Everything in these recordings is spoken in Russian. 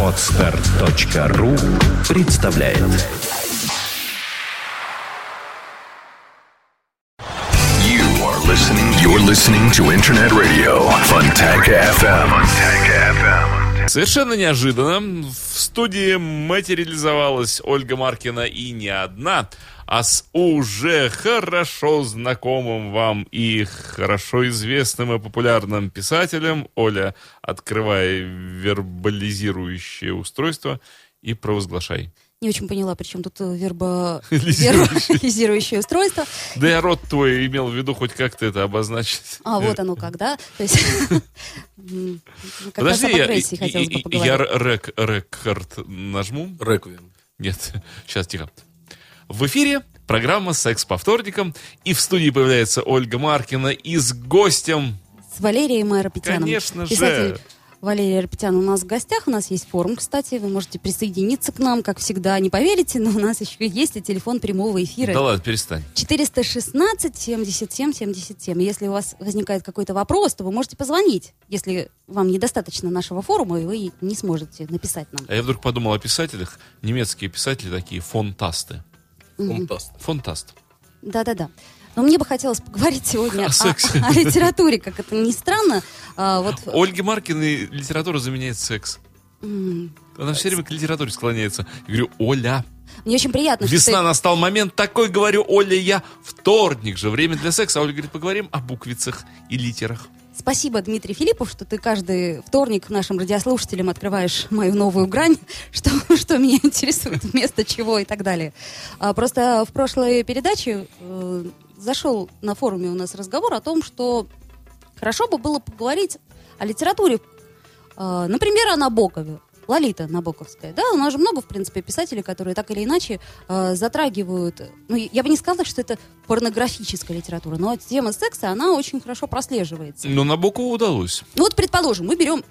Отстар.ру представляет You are listening. You're listening to Internet Radio Fontanka FM. FM. Совершенно неожиданно в студии материализовалась Ольга Маркина и не одна, а с уже хорошо знакомым вам и хорошо известным и популярным писателем. Оля, открывай вербализирующее устройство и провозглашай. Не очень поняла, причем тут э, верба... Лизирующее. вербализирующее устройство. Да я рот твой имел в виду хоть как-то это обозначить. А, вот оно как, да? То есть... Подожди, я, я рекорд нажму. Реквием. Нет, сейчас тихо. В эфире программа «Секс по вторникам». И в студии появляется Ольга Маркина и с гостем... С Валерием Айропетяном. Конечно же. Валерий Айропетян у нас в гостях. У нас есть форум, кстати. Вы можете присоединиться к нам, как всегда. Не поверите, но у нас еще есть и телефон прямого эфира. Да ладно, перестань. 416 77 77. Если у вас возникает какой-то вопрос, то вы можете позвонить, если вам недостаточно нашего форума, и вы не сможете написать нам. А я вдруг подумал о писателях. Немецкие писатели такие, фонтасты. Фантаст. Фонтаст. Да-да-да. Но мне бы хотелось поговорить сегодня О о, о литературе, как это ни странно. А, вот, Ольге Маркиной литература заменяет секс. м, Она все время к литературе склоняется. Я говорю, Оля, мне очень приятно, что весна ты- настал момент такой, говорю, Оля, я вторник же, время для секса. А Оля говорит, поговорим о буквицах и литерах. Спасибо, Дмитрий Филиппов, что ты каждый вторник нашим радиослушателям открываешь мою новую грань, что, что меня интересует, вместо чего и так далее. А, просто в прошлой передаче э, зашел на форуме у нас разговор о том, что хорошо бы было поговорить о литературе, э, например, о Набокове. Лолита Набоковская, да, у нас же много, в принципе, писателей, которые так или иначе э, затрагивают, ну, я бы не сказала, что это порнографическая литература, но тема секса, она очень хорошо прослеживается. Но Набокову удалось. Ну вот, предположим, мы берем...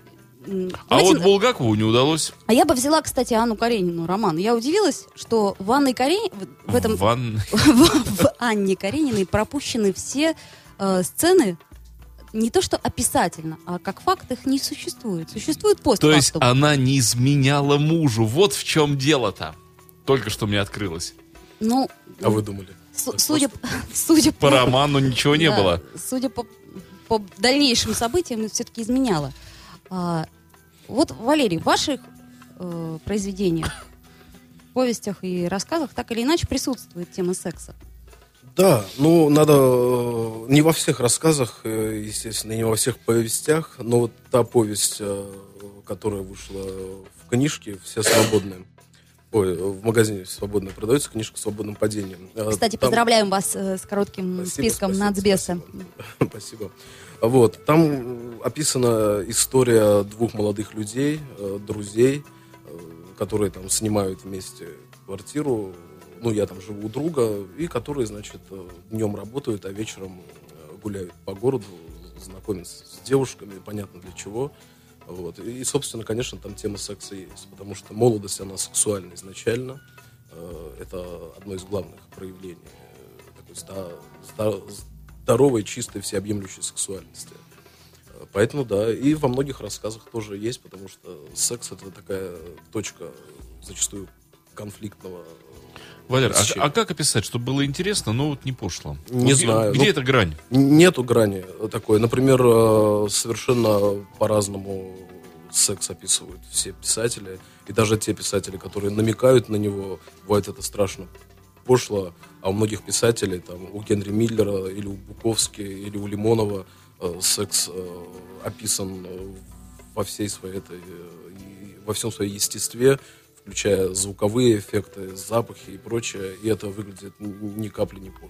А давайте- вот Булгакову не удалось. а я бы взяла, кстати, Анну Каренину роман. Я удивилась, что в Анне Карениной... В этом... Ван... в, в Анне Карениной пропущены все э, сцены не то что описательно, а как факт их не существует. Существует То постфактум. есть она не изменяла мужу. Вот в чем дело-то. Только что мне открылось. Ну, А вы думали? Так судя, судя По роману ничего не да, было. Судя по, по дальнейшим событиям, все-таки изменяла. А, вот, Валерий, в ваших э, произведениях, повестях и рассказах так или иначе присутствует тема секса. Да, ну надо э, не во всех рассказах, э, естественно, не во всех повестях, но вот та повесть, э, которая вышла в книжке «Все свободные», ой, в магазине «Свободно» продается книжка «Свободным падением». Кстати, там- поздравляем вас э, с коротким Спасибо, списком спасибо, нацбеса. Спасибо. Спасибо. Вот, там описана история двух молодых людей, э, друзей, э, которые там снимают вместе квартиру. Ну, я там живу у друга, и которые, значит, э, днем работают, а вечером э, гуляют по городу, знакомятся с девушками, понятно для чего. Вот. И, собственно, конечно, там тема секса есть, потому что молодость, она сексуальна изначально. Э, Это одно из главных проявлений такой здоровой, чистой, всеобъемлющей сексуальности. Поэтому, да, и во многих рассказах тоже есть, потому что секс это такая точка зачастую конфликтного Валер, а, а как описать, чтобы было интересно, но вот не пошло? Не где- знаю. Где Ну, эта грань? Нету грани такой. Например, э, совершенно по-разному секс описывают все писатели. И даже те писатели, которые намекают на него, бывает это страшно пошло. А у многих писателей, там, у Генри Миллера, или у Буковски, или у Лимонова э, секс э, описан во всей своей этой, э, во всем своем естестве, включая звуковые эффекты, запахи и прочее. И это выглядит ни капли не пошло.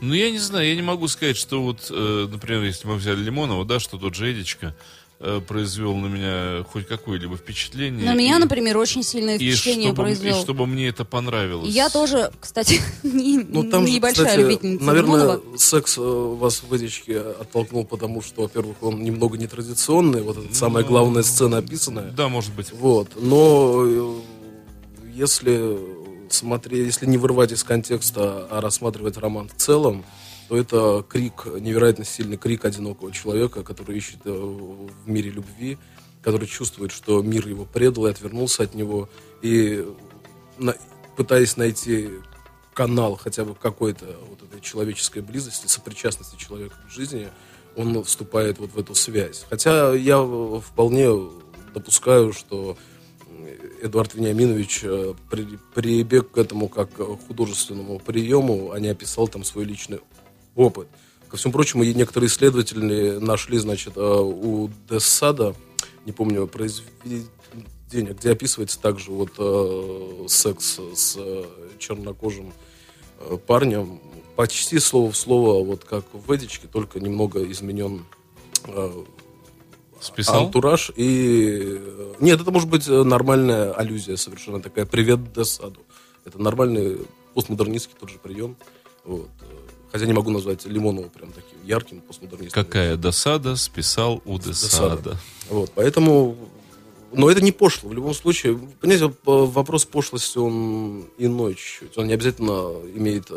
Ну, я не знаю, я не могу сказать, что вот, э, например, если мы взяли Лимонова, да, что тот же Эдичка э, произвел на меня хоть какое-либо впечатление. На меня, и- например, очень сильное и впечатление чтобы, произвел. И чтобы мне это понравилось. Я тоже, кстати, не, Ну, там же, небольшая кстати, любительница наверное, Лимонова. секс э, вас в «Эдичке» оттолкнул, потому что, во-первых, он немного нетрадиционный, вот эта самая главная сцена описанная. Да, может быть. Вот, но э, если смотреть, если не вырывать из контекста, а рассматривать роман в целом, то это крик, невероятно сильный крик одинокого человека, который ищет э, в мире любви, который чувствует, что мир его предал и отвернулся от него, и на- пытаясь найти канал хотя бы какой-то вот этой человеческой близости, сопричастности человека к жизни, он вступает вот в эту связь. Хотя я вполне допускаю, что Эдуард Вениаминович э, при- прибег к этому как художественному приему, а не описал там свой личный опыт. Ко всему прочему, и некоторые исследователи нашли, значит, э, у Дессада, не помню, произведение, где описывается также вот э, секс с чернокожим парнем, почти слово в слово, вот как в Эдичке, только немного изменен Списал? антураж и... э, Нет, это может быть э, нормальная аллюзия совершенно такая. Привет Десаду. Это нормальный постмодернистский тот же прием. Вот. э, Хотя не могу назвать Лимонова прям таким ярким постмодернистом. Какая досада списал у Десада. Десада. Вот, поэтому... Но это не пошло. В любом случае, понимаете, вопрос пошлости, он иной чуть-чуть. Он не обязательно имеет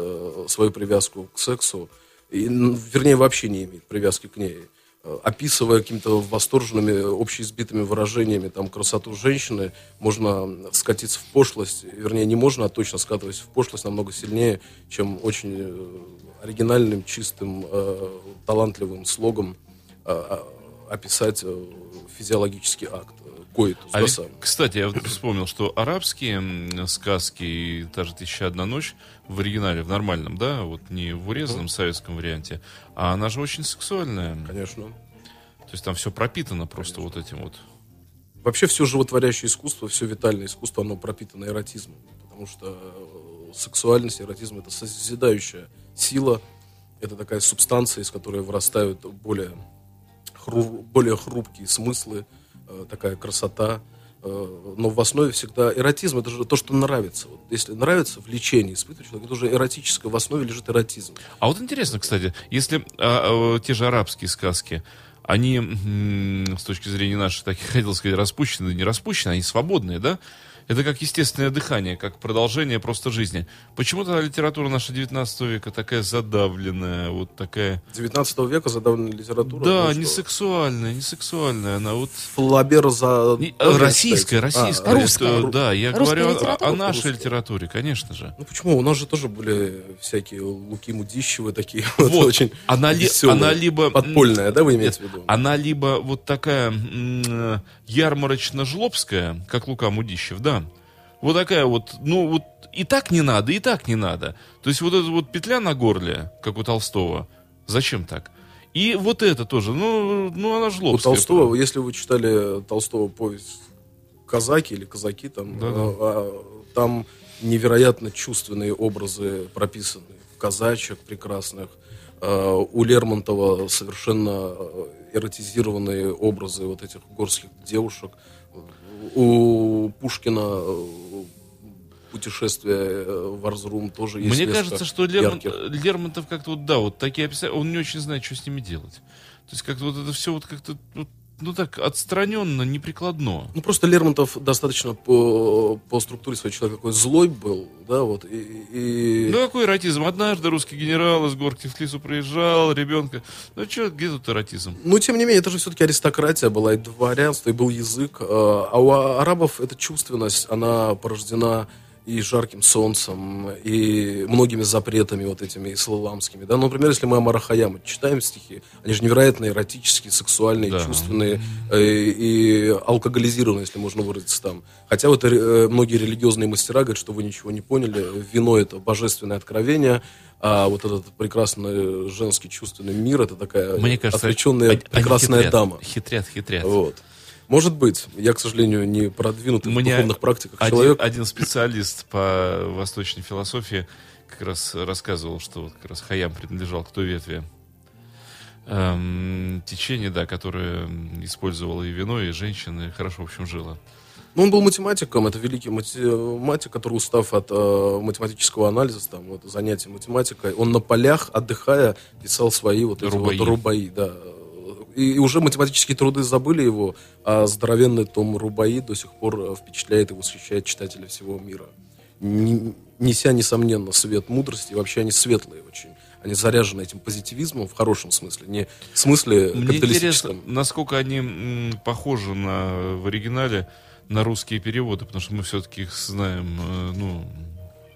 свою привязку к сексу. И, вернее, вообще не имеет привязки к ней. Э, Описывая какими-то восторженными, общеизбитыми выражениями там, красоту женщины, можно скатиться в пошлость. Вернее, не можно, а точно скатываясь в пошлость намного сильнее, чем очень э, оригинальным, чистым, э, талантливым слогом описать физиологический акт, коитус, А ведь, кстати, я вот вспомнил, что арабские сказки, и та же «Тысяча одна ночь» в оригинале, в нормальном, да, вот не в урезанном советском варианте, а она же очень сексуальная. Конечно. То есть там все пропитано просто вот этим вот. Вообще все животворящее искусство, все витальное искусство, оно пропитано эротизмом. Потому что э, сексуальность, эротизм — это созидающая сила. Это такая субстанция, из которой вырастают более, хру- более хрупкие смыслы, такая красота. Э, но в основе всегда эротизм — это же то, что нравится. Вот если нравится влечение, испытывает человек, это уже эротическое, в основе лежит эротизм. А вот интересно, кстати, если а, а, те же арабские сказки, они с точки зрения нашей, так и хотел сказать, распущены, не распущены, они свободные, да? Это как естественное дыхание, как продолжение просто жизни. Почему-то литература наша 19 века такая задавленная, вот такая... 19 века задавленная литература. Да, ну не что? сексуальная, не сексуальная, она вот... Флабер за... Не, Тоже российская, российская. А, русская. это, да, я Русская говорю о- литература? о, нашей Русская. литературе, конечно же. Ну почему? У нас же тоже были всякие Луки Мудищевы такие. Вот, Вот. очень Она ли- она либо- Подпольная, да, вы имеете в виду? Она либо вот такая э, ярмарочно-жлобская, как Лука Мудищев, да. Вот такая вот, ну вот и так не надо, и так не надо. То есть вот эта вот петля на горле, как у Толстого, зачем так? И вот это тоже, ну, ну она У жлобская. Толстого, если вы читали Толстого повесть «Казаки» или «Казаки», там, Да-да. а, а, там невероятно чувственные образы прописаны. Казачек прекрасных. А, У Лермонтова совершенно э, эротизированные образы вот этих горских девушек. У Пушкина э, путешествие э, в Арзрум тоже есть Мне кажется, что Лермон-. Лермонтов как-то вот, да, вот такие описания, он не очень знает, что с ними делать. То есть как-то вот это все вот как-то, вот, ну так, отстраненно, неприкладно. Ну, просто Лермонтов достаточно по, по структуре своей человек такой злой был, да, вот, и... и- Ну какой эротизм? Однажды русский генерал из горки в лесу проезжал, ребенка. Ну что, где тут эротизм? Ну, тем не менее, это же все-таки аристократия была, и дворянство, и был язык. э, А у арабов эта чувственность, она порождена и жарким солнцем, и многими запретами вот этими исламскими. Да? Ну, например, если мы Амара Хаяма читаем стихи, они же невероятно эротические, сексуальные, Да. чувственные э, и алкоголизированные, если можно выразиться там. Хотя вот э, многие религиозные мастера говорят, что вы ничего не поняли, вино это божественное откровение, а вот этот прекрасный женский чувственный мир это такая Мне кажется, отвлеченная они- они прекрасная хитрят, дама. Хитрят, хитрят. Вот. Может быть. Я, к сожалению, не продвинутый в духовных практиках один, человек. один специалист по восточной философии как раз рассказывал, что вот как раз Хаям принадлежал к той ветви эм, течения, да, которое использовало и вино, и женщины, хорошо, в общем, жило. Ну, он был математиком, это великий математик, который, устав от э, математического анализа, там, вот, занятий математикой, он на полях, отдыхая, писал свои вот эти Рубаи. вот рубаи, да. И, уже математические труды забыли его, а здоровенный том Рубаи до сих пор э, впечатляет и восхищает читателя всего мира. Неся, несомненно, свет мудрости, и вообще они светлые очень. Они заряжены этим позитивизмом в хорошем смысле, не в смысле Мне интересно, насколько они похожи на, в оригинале на русские переводы, потому что мы все-таки их знаем, э, ну,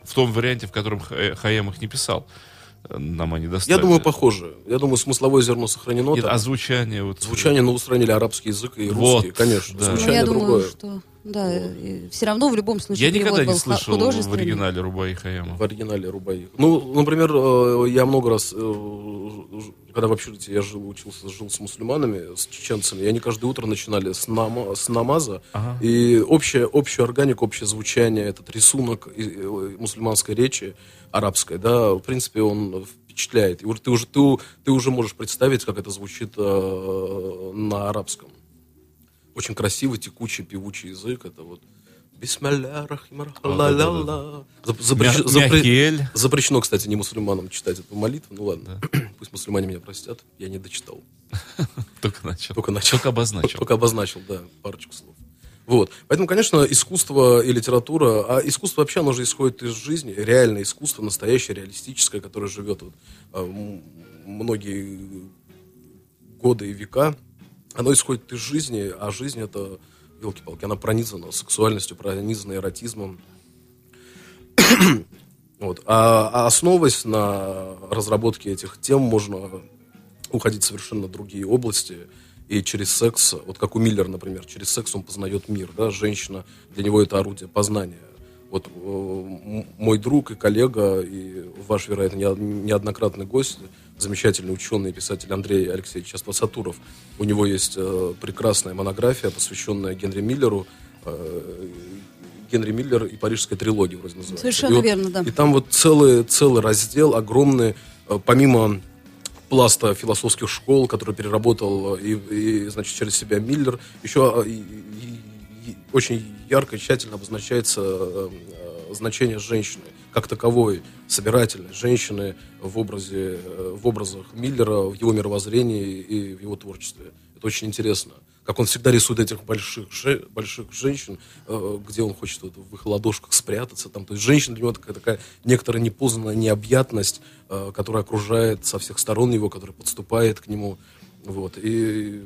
в том варианте, в котором Ха- Хаям их не писал. Э, Нам они достались. Я думаю, похоже. Я думаю, смысловое зерно сохранено. Нет, там. а звучание вот... Звучание, ну, устранили арабский язык и Вот, русский, конечно. да. Ну, Звучание я думаю, другое. что да, все равно в любом случае Я никогда не слышал в оригинале Рубаи Хаяма. В оригинале Рубаи. Ну, например, э, я много раз, э, когда в общежитии я жил, учился, жил с мусульманами, с чеченцами, и они каждое утро начинали с, нама- с намаза, Ага. и общее, общую органику, общее звучание, этот рисунок и- и мусульманской речи, арабской, да, в принципе, он впечатляет. И вот ты уже, ты, у- ты уже можешь представить, как это звучит э, на арабском. Очень красивый, текучий, певучий язык. Это вот Бисмилля рахман ла-ла-ла. Запрещено, кстати, не мусульманам читать эту молитву. Ну ладно, пусть мусульмане меня простят, я не дочитал. Только начал. Только начал. Только обозначил. Только обозначил, да, парочку слов. Вот. Поэтому, конечно, искусство и литература, а искусство вообще, оно же исходит из жизни, реальное искусство, настоящее, реалистическое, которое живет вот, а, многие годы и века, оно исходит из жизни, а жизнь это, елки-палки, она пронизана сексуальностью, пронизана эротизмом. Вот. А, а основываясь на разработке этих тем, можно уходить в совершенно другие области. И через секс, вот как у Миллера, например, через секс он познает мир. Да? Женщина, для него это орудие познания. Вот э, мой друг и коллега, и ваш, вероятно, не- неоднократный гость, замечательный ученый и писатель Андрей Алексеевич Аспасатуров. У него есть э, прекрасная монография, посвященная Генри Миллеру. э, Генри Миллер и Парижская трилогия вроде называется. Совершенно И вот- верно, да. И там вот целый, целый раздел огромный, помимо пласта философских школ, который переработал и, и, значит, через себя Миллер, еще очень ярко и тщательно обозначается э, э, значение женщины как таковой, собирательной женщины в, образе, э, в образах Миллера, в его мировоззрении и в его творчестве. Это очень интересно. Как он всегда рисует этих больших, же- больших женщин, э, где он хочет вот в их ладошках спрятаться. Там. То есть женщина для него такая, такая некоторая непознанная необъятность, которая окружает со всех сторон его, которая подступает к нему. Вот. И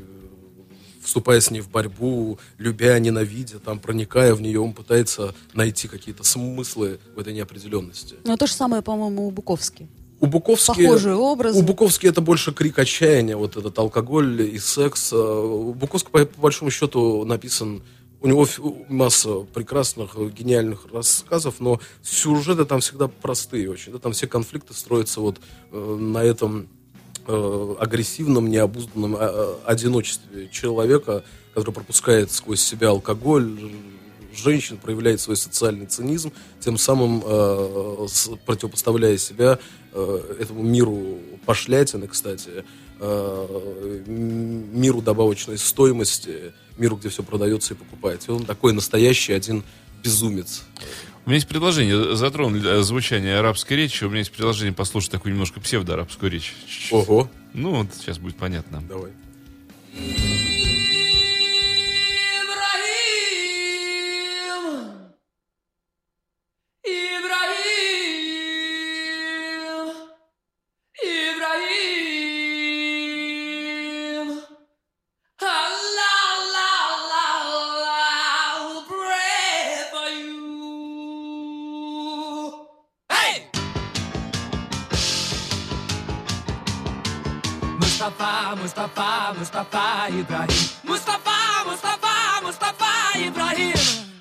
вступая с ней в борьбу, любя, ненавидя, там, проникая в нее, он пытается найти какие-то смыслы в этой неопределенности. Но то же самое, по-моему, у Буковски. У Буковски, Похожие образы. У Буковски это больше крик отчаяния, вот этот алкоголь и секс. А У Буковски, по, по большому счету, написан... У него масса прекрасных, гениальных рассказов, но сюжеты там всегда простые очень. Да, там все конфликты строятся вот э, на этом э, агрессивном, необузданном э, одиночестве человека, который пропускает сквозь себя алкоголь, женщин, проявляет свой социальный цинизм, тем самым э, противопоставляя себя э, этому миру пошлятины, кстати, э, миру добавочной стоимости, миру, где все продается и покупается. И он такой настоящий один безумец. У меня есть предложение. Затронули э, звучание арабской речи. У меня есть предложение послушать такую немножко псевдоарабскую речь. Чуть-чуть. Ого, Ну, вот сейчас будет понятно. давай. Mustafa, Mustafa, Mustafa Ibrahim. Mustafa, Mustafa, Mustafa Ibrahim.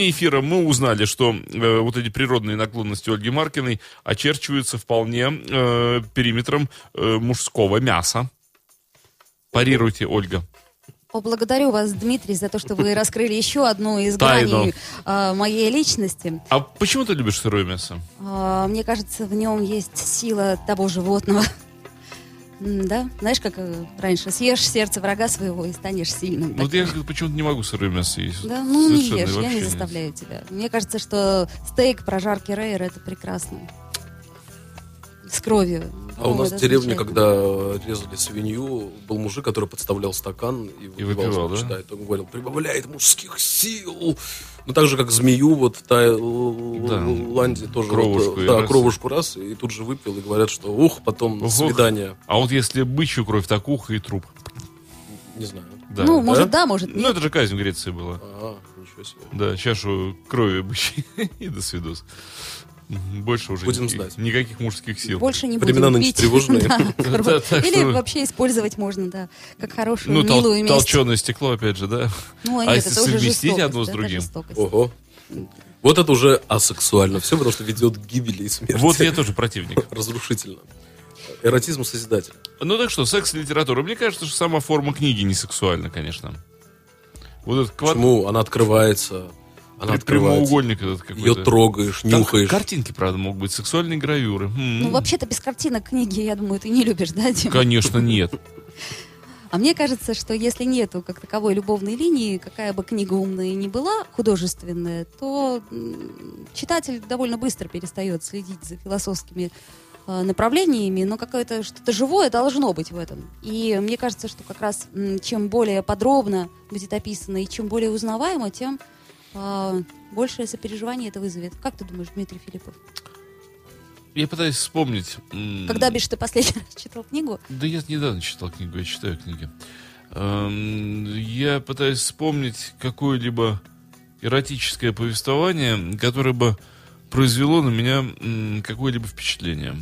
Вне эфира мы узнали, что э, вот эти природные наклонности Ольги Маркиной очерчиваются вполне э, периметром э, мужского мяса. Парируйте, Ольга. О, благодарю вас, Дмитрий, за то, что вы раскрыли еще одну из граней а, моей личности. А почему ты любишь сырое мясо? А, мне кажется, в нем есть сила того животного. Да? Знаешь, как э, раньше, съешь сердце врага своего и станешь сильным. Вот я почему-то не могу сырое мясо есть. Да, ну не Совершенно, ешь, я не нет. заставляю тебя. Мне кажется, что стейк прожарки Рейер это прекрасно. С кровью. А у нас в деревне, когда резали свинью, был мужик, который подставлял стакан и выпивал. выпивал, да? он говорил, прибавляет мужских сил. Ну, так же, как змею вот в Таиланде тоже. Кровушку вот, и да, раз. кровушку раз, и тут же выпил, и говорят, что ух, потом Ух, свидание. А вот если бычью кровь, так ухо и труп. Не знаю. Да. Ну, может, да, может, Ну, нет. это же казнь в Греции была. А, ничего себе. Да, чашу крови бычьей и до свидос. Больше уже Будем никаких, знать. никаких мужских сил. Больше не Времена будем нынче пить. тревожные. Или вообще использовать можно, да, как хорошую, Ну, милую месть. толченое стекло, опять же, да? Ну, а нет, если это уже совместить одно с другим? Ого. Вот это уже асексуально. Все, потому что ведет к гибели и смерти. Вот я тоже противник. Разрушительно. Эротизм созидатель. Ну так что, секс и литература. Мне кажется, что сама форма книги не сексуальна, конечно. Вот этот квад... Почему? Она открывается. Она прямоугольник этот какой-то. Ее трогаешь, Там нюхаешь. картинки, правда, могут быть, сексуальные гравюры. М. Ну, вообще-то без картинок книги, я думаю, ты не любишь, да, Дим? Конечно, нет. А мне кажется, что если нету как таковой любовной линии, какая бы книга умная ни была, художественная, то читатель довольно быстро перестает следить за философскими э, направлениями, но какое-то что-то живое должно быть в этом. И мне кажется, что как раз чем более подробно будет описано и чем более узнаваемо, тем большее сопереживание это вызовет. Как ты думаешь, Дмитрий Филиппов? Я пытаюсь вспомнить. Когда, бишь, ты последний раз читал книгу? Да я недавно читал книгу, я читаю книги. Эм, Я пытаюсь вспомнить какое-либо эротическое повествование, которое бы произвело на меня какое-либо впечатление.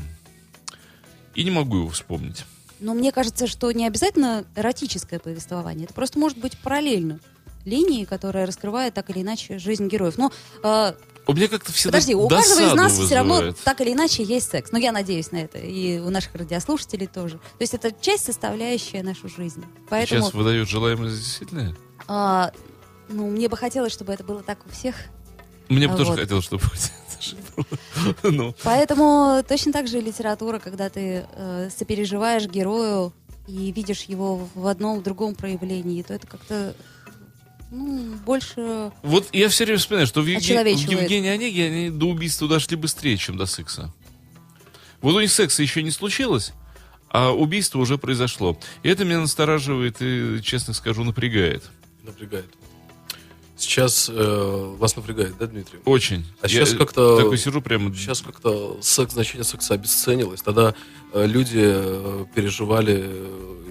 И не могу его вспомнить. Но мне кажется, что не обязательно эротическое повествование. Это просто может быть параллельно линии, которая раскрывает так или иначе жизнь героев. Но э, У меня как-то всегда подожди, у каждого из нас все равно вызывает. так или иначе есть секс. Но я надеюсь на это. И у наших радиослушателей тоже. То есть это часть, составляющая нашу жизнь. Поэтому Сейчас выдает желаемое за действительное. а, ну, мне бы хотелось, чтобы это было так у всех. Мне бы А тоже вот. хотелось, чтобы Ну, Поэтому точно так же и литература, когда ты э, сопереживаешь герою и видишь его в одном, в другом проявлении, то это как-то ну, больше... Вот я все время вспоминаю, что в, Евге- в. Евгении Онеге они до убийства дошли быстрее, чем до секса. Вот у них секса еще не случилось, а убийство уже произошло. И это меня настораживает и, честно скажу, напрягает. Напрягает. Сейчас э, вас напрягает, да, Дмитрий? Очень. А Я сейчас как-то- Такой сижу прямо... Сейчас как-то секс, значение секса обесценилось. Тогда э, люди э, переживали, э,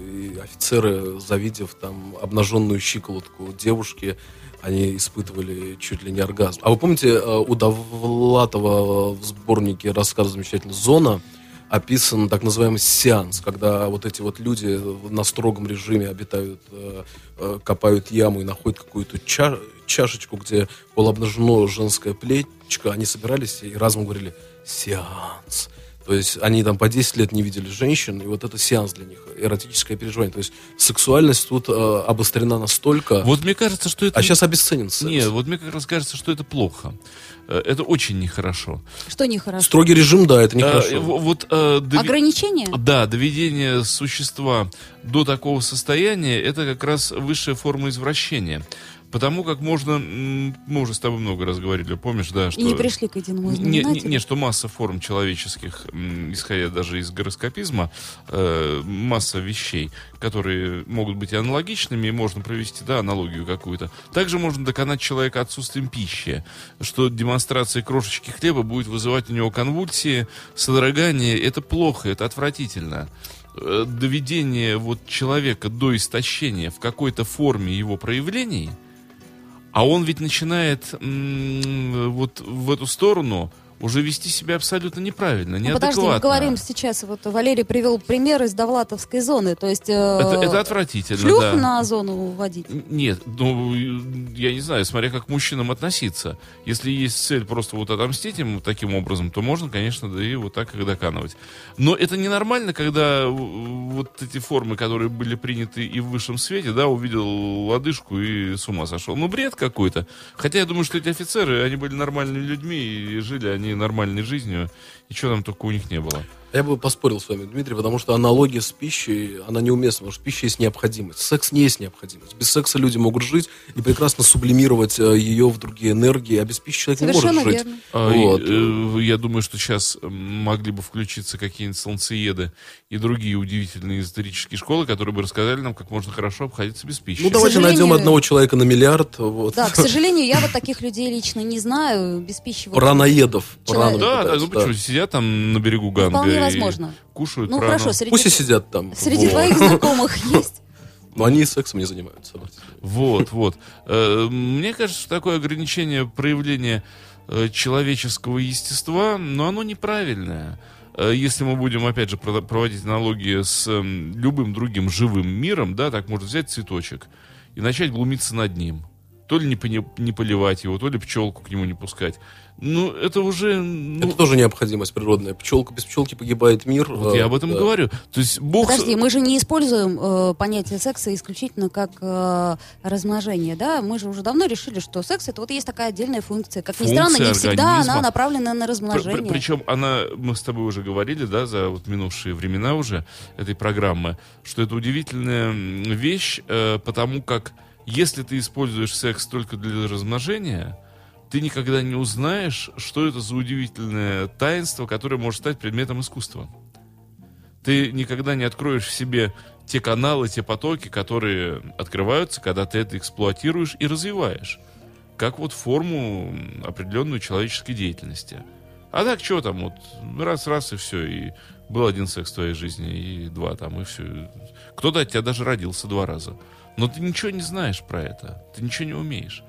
офицеры, завидев там обнаженную щиколотку девушки, они испытывали чуть ли не оргазм. А вы помните, э, у Довлатова в сборнике рассказа замечательно «Зона» описан так называемый сеанс, когда вот эти вот люди на строгом режиме обитают, э, э, копают яму и находят какую-то ча- чашечку, где полуобнажено женское плечко, они собирались и разом говорили «сеанс». То есть они там по 10 лет не видели женщин, и вот это сеанс для них, эротическое переживание. То есть сексуальность тут э, обострена настолько, Вот мне кажется, что это... а сейчас обесценен секс. Нет, вот мне как раз кажется, что это плохо. Э, Это очень нехорошо. Что нехорошо? Строгий режим, да, это Э, нехорошо. в- Вот, э, дови- Ограничения? Да, доведение существа до такого состояния это как раз высшая форма извращения. Потому как можно, мы уже с тобой много раз говорили, помнишь, да, что... И не пришли к единому Не, не, не, что масса форм человеческих, исходя даже из гороскопизма, э, масса вещей, которые могут быть и аналогичными, и можно провести, да, аналогию какую-то. Также можно доконать человека отсутствием пищи, что демонстрация крошечки хлеба будет вызывать у него конвульсии, содрогание. Это плохо, это отвратительно. Э, Доведение вот человека до истощения в какой-то форме его проявлений – а он ведь начинает м, вот в эту сторону уже вести себя абсолютно неправильно, Ну, неадекватно. подожди, мы говорим сейчас, вот Валерий привел пример из Довлатовской зоны, то есть э, Это, это отвратительно, шлюх да. на зону водить. Нет, ну, я не знаю, смотря как к мужчинам относиться. Если есть цель просто вот отомстить им таким образом, то можно, конечно, да и вот так их доканывать. Но это ненормально, когда вот эти формы, которые были приняты и в высшем свете, да, увидел лодыжку и с ума сошел. Ну, бред какой-то. Хотя я думаю, что эти офицеры, они были нормальными людьми и жили они нормальной жизнью. Ничего там только у них не было. Я бы поспорил с вами, Дмитрий, потому что аналогия с пищей, она неуместна, потому что пища есть необходимость. Секс не есть необходимость. Без секса люди могут жить и прекрасно сублимировать э, ее в другие энергии, а без пищи человек Совершенно не может жить. А, Вот. э, я думаю, что сейчас могли бы включиться какие-нибудь солнцееды и другие удивительные эзотерические школы, которые бы рассказали нам, как можно хорошо обходиться без пищи. Ну, давайте сожалению- найдем одного человека на миллиард. Вот. Да, к сожалению, я вот таких людей лично не знаю, без пищи. вот- Праноедов. Человек- Праны Да, да, ну почему, сидят там на берегу Ганга Вполне и возможно. кушают Ну хорошо, среди, Пусть и сидят там. среди Вот. твоих знакомых есть. Но они и сексом не занимаются. Вот, вот. Э, Мне кажется, что такое ограничение проявления э, человеческого естества, но оно неправильное. Э, Если мы будем, опять же, проводить аналогии с эм, любым другим живым миром, да, так можно взять цветочек и начать глумиться над ним. То ли не поливать его, то ли пчелку к нему не пускать. Ну, это уже... ну, Это тоже необходимость природная. Пчелка, без пчелки погибает мир. вот я об этом Да. говорю. То есть Бог... Подожди, мы же не используем э, понятие секса исключительно как э, размножение, да? Мы же уже давно решили, что секс это вот есть такая отдельная функция. Как ни Функция странно, не всегда организма. она направлена на размножение. причем она, мы с тобой уже говорили, да, за вот минувшие времена уже этой программы, что это удивительная вещь, э, потому как если ты используешь секс только для размножения, ты никогда не узнаешь, что это за удивительное таинство, которое может стать предметом искусства. Ты никогда не откроешь в себе те каналы, те потоки, которые открываются, когда ты это эксплуатируешь и развиваешь. Как вот форму определенную человеческой деятельности. А так что там, вот раз-раз и все, и был один секс в твоей жизни, и два там, и все. Кто-то от тебя даже родился два раза. Но ты ничего не знаешь про это, ты ничего не умеешь.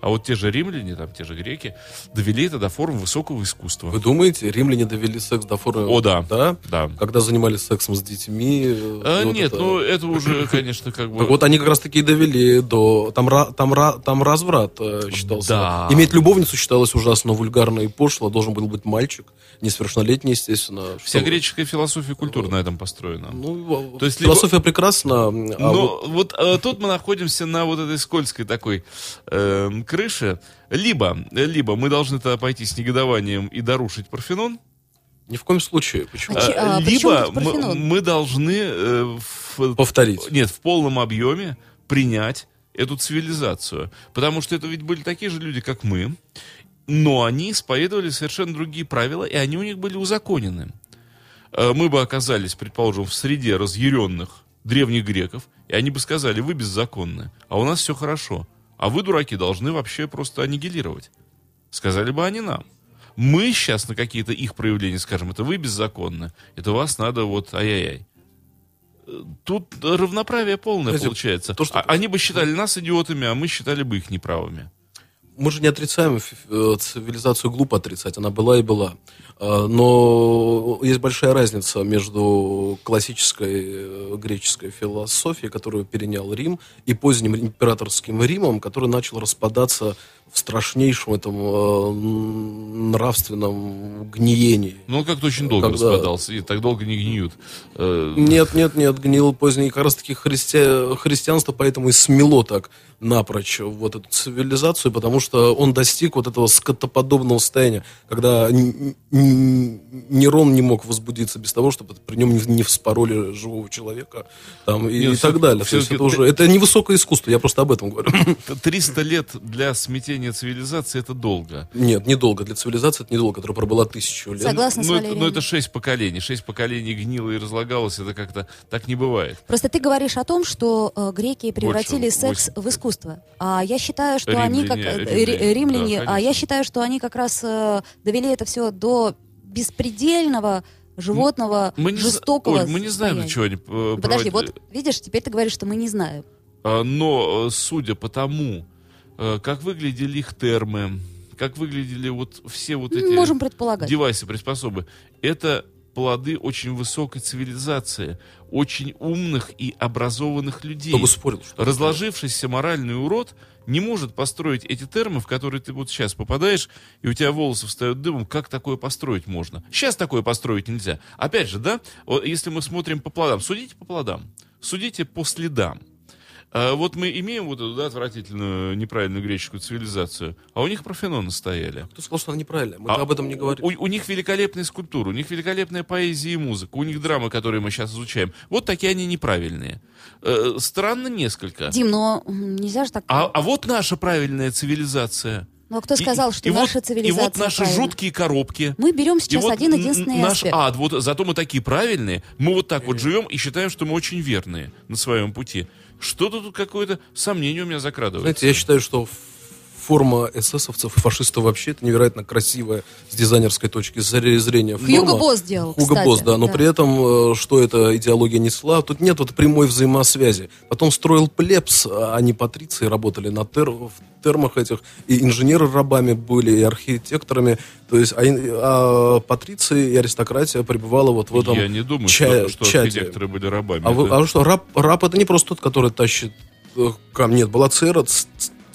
А вот те же римляне, там, те же греки довели это до форм высокого искусства. Вы думаете, римляне довели секс до формы... О, да. Да? Да. Когда занимались сексом с детьми... э, А, вот нет, это- ну это уже, конечно, как бы... Так вот они как раз таки и довели до... Там, там, там разврат э, считался. Да. Иметь любовницу считалось ужасно вульгарно и пошло. Должен был быть мальчик, несовершеннолетний, естественно. Вся греческая философия и культура на этом построена. Ну, То есть философия прекрасна, а Но вот вот, э, тут мы находимся на вот этой скользкой такой эм, крыше. Либо, либо мы должны тогда пойти с негодованием и дорушить Парфенон, ни в коем случае. Почему? А э, а чем либо мы, мы должны э, в, Повторить. нет, в полном объеме принять эту цивилизацию. Потому что это ведь были такие же люди, как мы, но они исповедовали совершенно другие правила, и они у них были узаконены. Э, Мы бы оказались, предположим, в среде разъяренных древних греков, и они бы сказали, вы беззаконны, а у нас все хорошо. А вы, дураки, должны вообще просто аннигилировать. Сказали бы они нам. Мы сейчас на какие-то их проявления скажем, это вы беззаконны, это вас надо вот ай-яй-яй. Тут равноправие полное Знаете, получается. то, что- А- Они бы считали нас идиотами, а мы считали бы их неправыми. Мы же не отрицаем э, цивилизацию, глупо отрицать, она была и была. А, Но есть большая разница между классической э, греческой философией, которую перенял Рим, и поздним императорским Римом, который начал распадаться в страшнейшем этом э, нравственном гниении. Ну, он как-то очень долго Когда- распадался, и так долго не гниют. Э, Нет, нет, нет, гнил поздний. Как раз таки христи... христианство поэтому и смело так напрочь вот эту цивилизацию, потому что он достиг вот этого скотоподобного состояния, когда н- н- Нерон не мог возбудиться без того, чтобы при нем не, вспороли живого человека там, и, Нет, и так далее. То есть это уже это не высокое искусство, я просто об этом говорю. 300 лет для смятения цивилизации это долго. Нет, недолго. Для цивилизации это недолго, которая пробыла тысячу лет. Согласна с Ну это, Валерием. ну, это шесть поколений. Шесть поколений гнило и разлагалось. Это как-то так не бывает. Просто ты говоришь о том, что э, греки превратили Больше, секс восемь. в искусство. А я считаю, что они как Римляне, э, ри- римляне, римляне, да, а я считаю, что они как раз э, довели это все до беспредельного животного, Мы не, жестокого. Оль, мы не знаем, для чего они э, Подожди, проводили. вот видишь, теперь ты говоришь, что мы не знаем. А, Но, э, судя по тому, э, как выглядели их термы, как выглядели вот все вот эти Можем предполагать. девайсы, приспособы, это плоды очень высокой цивилизации, очень умных и образованных людей. Кто бы спорил, что Разложившийся моральный урод не может построить эти термы, в которые ты вот сейчас попадаешь, и у тебя волосы встают дымом. Как такое построить можно? Сейчас такое построить нельзя. Опять же, да, если мы смотрим по плодам, судите по плодам, судите по следам. А вот мы имеем вот эту да, отвратительную неправильную греческую цивилизацию, а у них парфеноны стояли. Кто сказал, что она неправильная? Мы А об этом не говорим. У, у них великолепная скульптура, у них великолепная поэзия и музыка, у них драмы, которые мы сейчас изучаем. Вот такие они неправильные. Э, странно несколько. Дим, но нельзя же так... А, а вот наша правильная цивилизация. Ну, а кто И- сказал, что и вот- наша цивилизация И вот наши правильна? жуткие коробки. Мы берем сейчас И вот один единственный наш аспект. ад. Вот зато мы такие правильные. Мы вот так вот живем и считаем, что мы очень верные на своем пути. Что-то тут какое-то сомнение у меня закрадывается. Знаете, я считаю, что форма эсэсовцев и фашистов вообще это невероятно красивая с дизайнерской точки зре- зрения форма. Хьюго Босс делал, Хуго кстати, Босс, да, но да. при этом, э, что эта идеология несла, тут нет вот прямой взаимосвязи. Потом строил плебс, а они патриции работали на тер- в термах этих, и инженеры рабами были, и архитекторами, то есть а, а патриции и аристократия пребывала вот в этом Я не думаю, ча- что, что чате. архитекторы были рабами. А, вы- Это- а что, раб, раб это не просто тот, который тащит э, камни. Нет, была цера,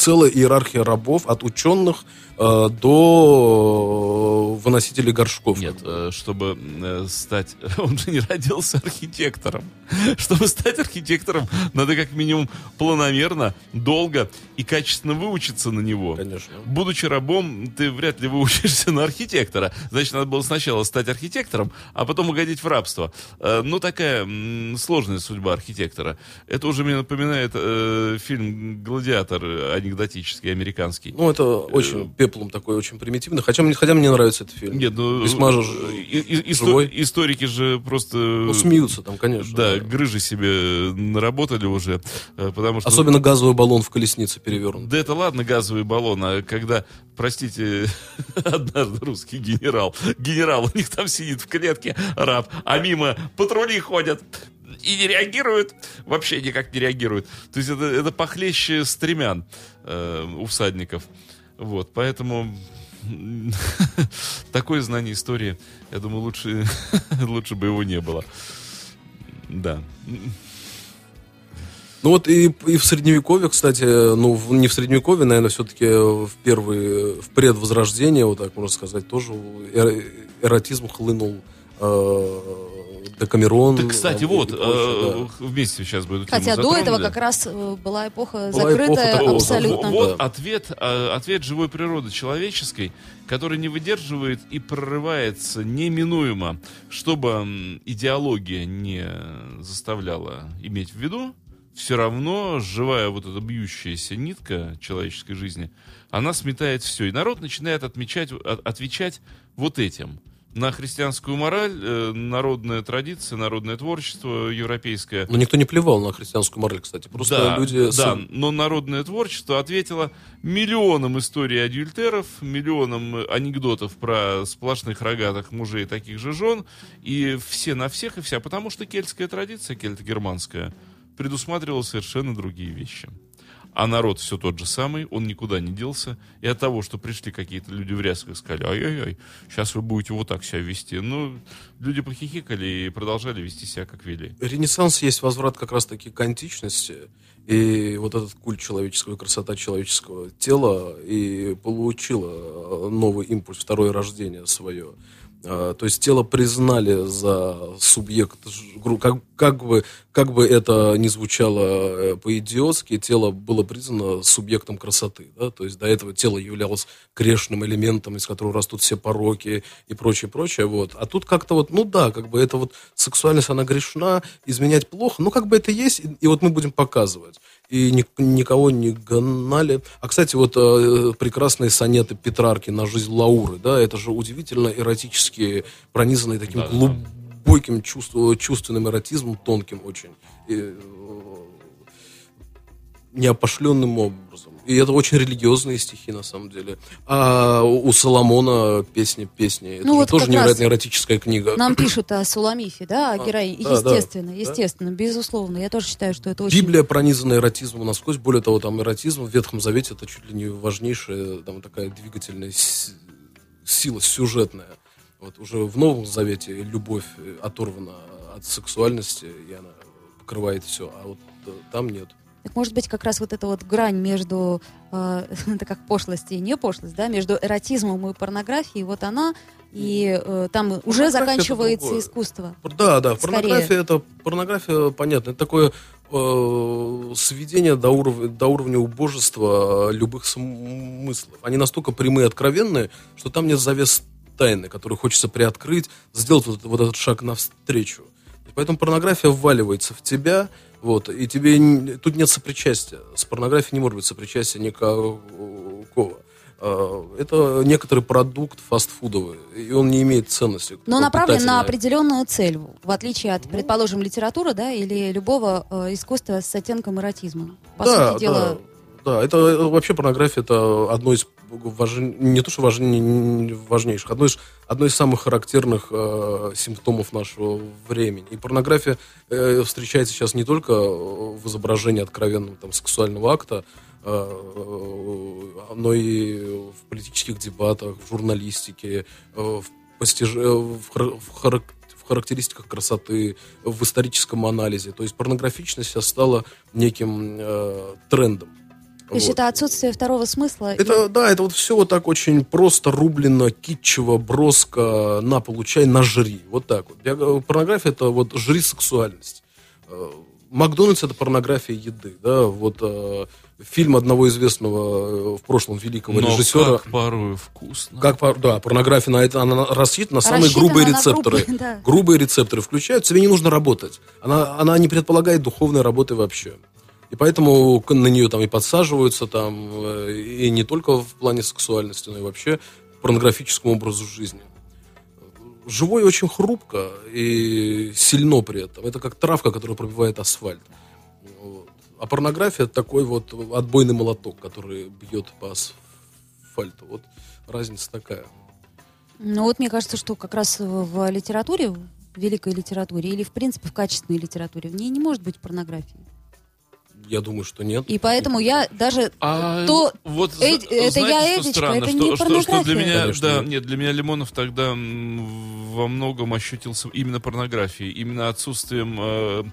целая иерархия рабов от ученых э, до э, выносителей горшков. Нет, э, чтобы э, стать... Он же не родился архитектором. Чтобы стать архитектором, надо как минимум планомерно, долго и качественно выучиться на него. Конечно. Будучи рабом, ты вряд ли выучишься на архитектора. Значит, надо было сначала стать архитектором, а потом угодить в рабство. Ну, такая сложная судьба архитектора. Это уже мне напоминает э, фильм «Гладиатор» э, анекдотический, американский. Ну, это очень пеплом такой, очень примитивно. Хотя, хотя мне нравится этот фильм. Нет, ну, Весьма же и- и- живой. историки же просто... Ну, смеются там, конечно. Да, грыжи себе наработали уже, э, потому что... Особенно газовый баллон в колеснице перевернут. Да это ладно, газовый баллон, а когда, простите, однажды русский генерал, генерал у них там сидит в клетке, раб, а мимо патрули ходят и не реагируют, вообще никак не реагируют. То есть это, это похлеще стремян э, у всадников. Вот, поэтому такое знание истории, я думаю, лучше, лучше бы его не было. Да. Ну вот и, и в средневековье, кстати, ну в- не в средневековье, наверное, все-таки в первые, в предвозрождение, вот так можно сказать, тоже эро- эротизм хлынул э, Декамерон. Так, кстати, вот, прочее, э, вместе сейчас эту Хотя до этого как раз э, была эпоха Была закрытая эпоха абсолютно. Вот Да. ответ, э, ответ живой природы человеческой, который не выдерживает и прорывается неминуемо, чтобы идеология не заставляла иметь в виду, все равно живая вот эта бьющаяся нитка человеческой жизни, она сметает все. И народ начинает отмечать, от- отвечать вот этим. На христианскую мораль, э, народная традиция, народное творчество европейское. Но никто не плевал на христианскую мораль, кстати. Просто Да, люди... да, но народное творчество ответило миллионам историй адюльтеров, миллионам э, анекдотов про сплошных рогатых мужей таких же жен, и все на всех и вся, потому что кельтская традиция, кельто-германская, предусматривала совершенно другие вещи. А народ все тот же самый, он никуда не делся. И от того, что пришли какие-то люди в рясках и сказали, ай-яй-яй, сейчас вы будете вот так себя вести. Ну, люди похихикали и продолжали вести себя, как вели. Ренессанс есть возврат как раз-таки к античности. И вот этот культ человеческого, красота человеческого тела и получила новый импульс, второе рождение свое. А, То есть тело признали за субъект, как, как, бы, как бы это ни звучало э, по-идиотски, тело было признано субъектом красоты. Да? То есть до этого тело являлось грешным элементом, из которого растут все пороки и прочее, прочее. Вот. А тут как-то вот, ну да, как бы это вот сексуальность, она грешна, изменять плохо, ну как бы это есть, и, и вот мы будем показывать. И ни- никого не гнали. А, кстати, вот э, прекрасные сонеты Петрарки на жизнь Лауры, да, это же удивительно эротические, пронизанные таким Да-да-да. глубоким чувств- чувственным эротизмом, тонким очень. И, э, неопошленным образом. И это очень религиозные стихи, на самом деле. А у Соломона песни, песни. Это Ну вот тоже невероятно эротическая книга. Нам пишут о Суламифе, да, о героине. да, да. естественно, естественно, безусловно. Я тоже считаю, что это очень... Библия пронизана эротизмом насквозь. Более того, там эротизм в Ветхом Завете это чуть ли не важнейшая там такая двигательная сила сюжетная. Вот уже в Новом Завете любовь э, оторвана от сексуальности, и она покрывает все, а вот э, там нет. Так может быть, как раз вот эта вот грань между, э, это как пошлость и не пошлость, да, между эротизмом и порнографией, вот она, и э, там уже Порнография это заканчивается искусство. Да, да, Скорее. порнография это порнография, понятно, это такое э, сведение до уровня, до уровня убожества э, любых смыслов. Они настолько прямые и откровенные, что там нет завес тайны, которую хочется приоткрыть, сделать вот, вот этот шаг навстречу. Поэтому порнография вваливается в тебя, вот, и тебе тут нет сопричастия. С порнографией не может быть сопричастия никакого. Э, Это некоторый продукт фастфудовый, и он не имеет ценности. Но направлен на определенную цель, в отличие от, предположим, литературы, да, или любого э, искусства с оттенком эротизма. По да, сути дела, да, да, это э, вообще порнография это одно из важ- не то что важней- важнейших, одно из, одно из самых характерных э, симптомов нашего времени. И порнография э, встречается сейчас не только в изображении откровенного там, сексуального акта, э, но и в политических дебатах, в журналистике, э, в, постиж- э, в хар- в харак- в характеристиках красоты, в историческом анализе. То есть порнографичность сейчас стала неким э, трендом. То есть Вот. это отсутствие второго смысла. Это, да, это вот все вот так очень просто, рублено, китчево, броско, на, получай, на жри. Вот так вот. Я порнография это вот жри сексуальность. Э, Макдональдс это порнография еды, да, вот э, фильм одного известного э, в прошлом великого Но режиссера. как порой вкусно. Как, пор- да, порнография на это, она рассчитана на самые Рассчитана грубые рецепторы. грубые, да. Грубые рецепторы включают, тебе не нужно работать. Она, она не предполагает духовной работы вообще. И поэтому на нее там и подсаживаются, там, э, и не только в плане сексуальности, но и вообще порнографическому образу жизни. Живой очень хрупко и сильно при этом. Это как травка, которая пробивает асфальт. А порнография такой вот отбойный молоток, который бьет по асфальту. Вот разница такая. Ну вот мне кажется, что как раз в литературе, в великой литературе, или в принципе в качественной литературе, в ней не может быть порнографии. Я думаю, что нет. И поэтому я даже А, то вот зна- это знаете, я Эдичка, странно? это что, не что, что для порнография. меня, Конечно, да, нет. нет, для меня Лимонов тогда во многом ощутился именно порнографией, именно отсутствием э,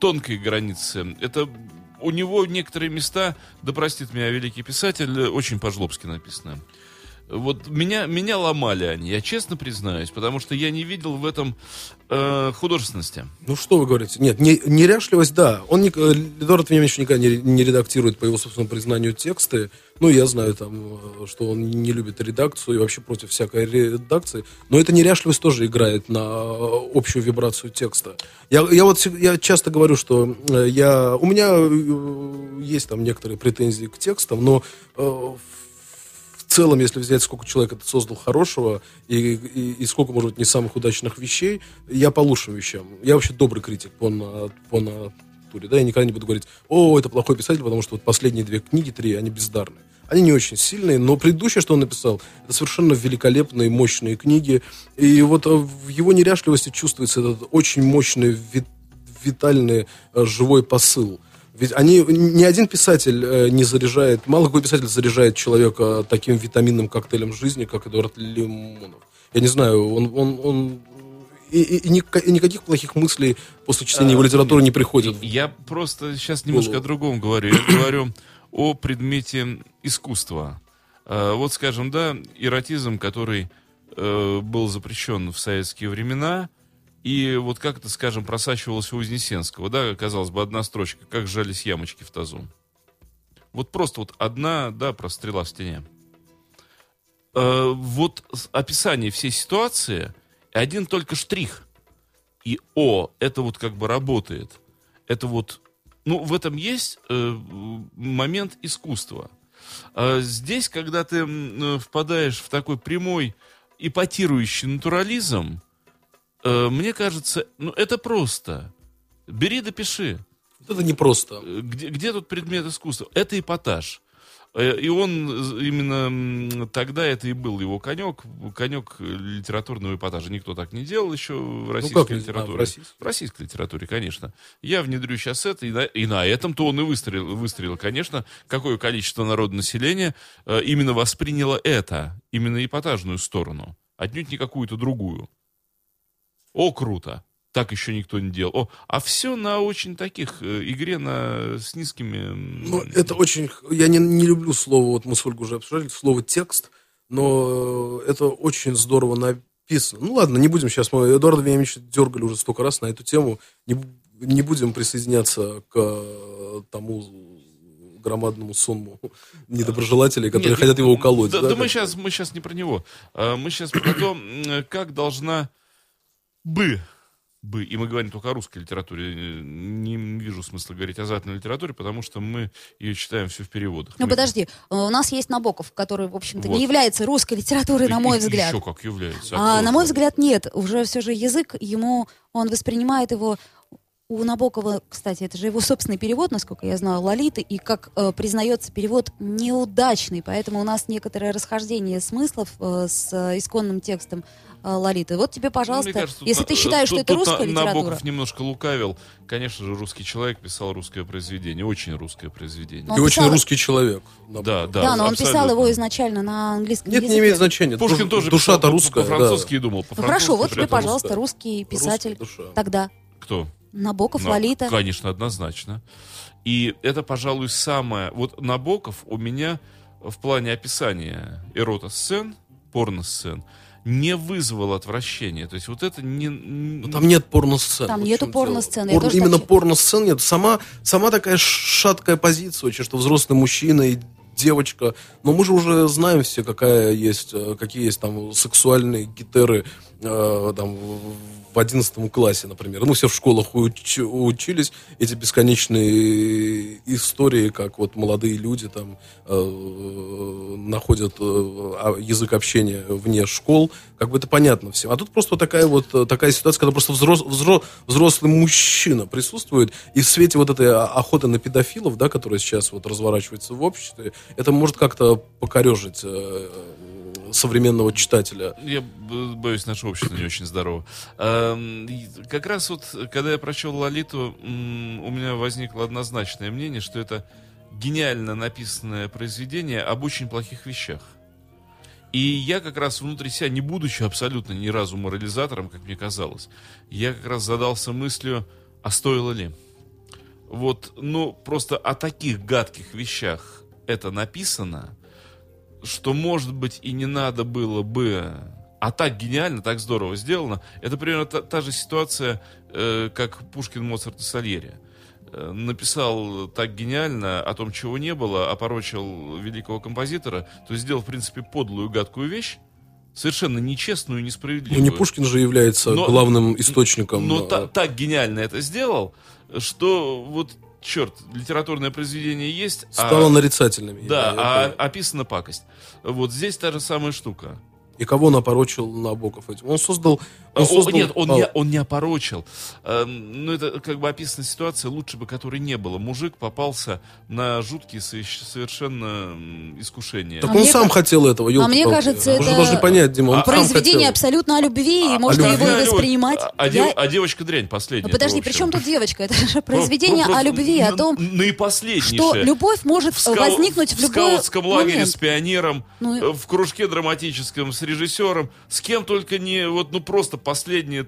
тонкой границы. Это у него некоторые места, да простит меня великий писатель, э, очень по-жлобски написано. Вот меня, меня ломали они, я честно признаюсь, потому что я не видел в этом э, художественности. Ну что вы говорите? Нет, не, неряшливость, да. Он, не, э, Эдуард Вениаминович никогда не, не редактирует по его собственному признанию тексты. Ну, я знаю там, э, что он не любит редакцию и вообще против всякой редакции. Но эта неряшливость тоже играет на э, общую вибрацию текста. Я, я вот я часто говорю, что я, у меня есть там некоторые претензии к текстам, но в целом, если взять, сколько человек это создал хорошего, и, и, и сколько, может быть, не самых удачных вещей, я по лучшим вещам. Я вообще добрый критик по, на, по натуре. Да, я никогда не буду говорить, о, это плохой писатель, потому что вот последние две книги, три, они бездарные. Они не очень сильные, но предыдущее, что он написал, это совершенно великолепные, мощные книги. И вот э, в его неряшливости чувствуется этот очень мощный, ви- витальный, э, живой посыл. Ведь они, ни один писатель э, не заряжает, мало какой писатель заряжает человека таким витаминным коктейлем жизни, как Эдуард Лимонов. Я не знаю, он, он, он и, и- и ника- и никаких плохих мыслей после чтения его литературы не приходит. Я просто сейчас немножко о другом говорю. Я говорю о предмете искусства. Э, Вот, скажем, да, эротизм, который э, был запрещен в советские времена, и вот как это, скажем, просачивалось у Вознесенского, да, казалось бы, одна строчка, как сжались ямочки в тазу. Вот просто вот одна, да, прострела в стене. Э, Вот описание всей ситуации, один только штрих. И о, это вот как бы работает. Это вот, ну, в этом есть э, момент искусства. А здесь, когда ты э, впадаешь в такой прямой ипотирующий натурализм, э, мне кажется, ну, это просто. Бери, допиши. Вот это непросто. Э, Где, где тут предмет искусства? Это эпатаж. Э, И он э, именно тогда это и был его конек, конек литературного эпатажа. Никто так не делал еще в российской Ну, как не- а, в литературе. российской? В российской литературе, конечно. Я внедрю сейчас это, и на, и на этом-то он и выстрелил, выстрелил. Конечно, какое количество народа населения э, именно восприняло это, именно эпатажную сторону, отнюдь не какую-то другую. О, круто! Так еще никто не делал. О, а все на очень таких э, игре на с низкими. Ну, это очень... Я не, не люблю слово, вот мы с Ольгой уже обсуждали, слово текст, но это очень здорово написано. Ну ладно, не будем сейчас, мы Эдуарда Вениамовича дергали уже столько раз на эту тему, не, не будем присоединяться к э, тому громадному сонму недоброжелателей, которые Нет, хотят его уколоть. Да, да как мы сейчас, мы сейчас не про него. А, Мы сейчас про то, как должна бы бы, и мы говорим только о русской литературе, э, не вижу смысла говорить о западной литературе, потому что мы ее читаем все в переводах. Ну подожди, э, у нас есть Набоков, который, в общем-то, Вот. не является русской литературой, на мой И- взгляд. Еще как является. А, на мой взгляд, нет. Уже все же язык ему, он воспринимает его у Набокова, кстати, это же его собственный перевод, насколько я знаю, Лолиты, и как э, признается перевод неудачный, поэтому у нас некоторое расхождение смыслов э, с э, исконным текстом Лолиты. Вот тебе, пожалуйста, Ну, кажется, если на- ты считаешь, что это русская литература, Набоков немножко лукавил. Конечно же, русский человек писал русское произведение, очень русское произведение. Он И очень писал- русский человек. Да, да. да, но он писал его изначально на английском Нет, языке. не имеет значения. Пушкин тоже Душа-то по- русская. да. по-французски и думал. Ну хорошо, вот тебе, пожалуйста, русский писатель. Русская душа. Тогда Кто? Набоков, Ну, Лолита. Конечно, однозначно. И это, пожалуй, самое... Вот Набоков у меня в плане описания эрота-сцен, порно-сцен, не вызвал отвращения. То есть вот это не... Ну, Там нет порносцен. Там вот в нету порносцены, тоже именно так- порносцен нет. Сама, сама такая шаткая позиция, очень, что взрослый мужчина и девочка. Но мы же уже знаем все, какая есть, э, какие есть там сексуальные гитеры э, там, в- в одиннадцатом классе, например. Ну, все в школах уч- учились. Эти бесконечные истории, как вот молодые люди там э, находят э, а- язык общения вне школ. Как бы это понятно всем. А тут просто такая вот э, такая ситуация, когда просто взрос- взро- взрослый мужчина присутствует, и в свете вот этой о- охоты на педофилов, да, которая сейчас вот разворачивается в обществе, это может как-то покорежить э, современного читателя. Я боюсь, наше общество не очень здорово. Эм, Как раз вот, когда я прочел Лолиту, у меня возникло однозначное мнение, что это гениально написанное произведение об очень плохих вещах. И я как раз внутри себя, не будучи абсолютно ни разу морализатором, как мне казалось, я как раз задался мыслью, а стоило ли? Вот, ну, просто о таких гадких вещах это написано, что, может быть, и не надо было бы... А так гениально, так здорово сделано. Это примерно та, та же ситуация, э, как Пушкин, Моцарт и Сальери. Э, написал так гениально о том, чего не было, опорочил великого композитора, то есть сделал, в принципе, подлую, гадкую вещь, совершенно нечестную и Ну, несправедливую. не Пушкин же является Но- главным источником. Но э, та- так гениально это сделал, что вот, черт, литературное произведение есть, а- стало нарицательными. да, Я- я а понял. описана пакость. Вот здесь та же самая штука. И кого напорочил Набоков этим? Он создал... Он О, создал нет, он а, не, он не опорочил. Эм, Ну, это как бы описана ситуация, лучше бы которой не было. Мужик попался на жуткие сове- совершенно искушения. Так А он сам ка- хотел этого, а мне кажется, это должны понять, Дима, он А- Произведение хотел. абсолютно о любви, и можно А его любви- воспринимать. А, а Я- а девочка дрянь последняя. Ну, подожди, при чем тут девочка? Это же произведение Ну, о любви, о том, что любовь может в, возникнуть в в любой скаутском лагере с пионером, Ну и- э, в кружке драматическом с режиссером, с кем только не, вот, ну просто последнее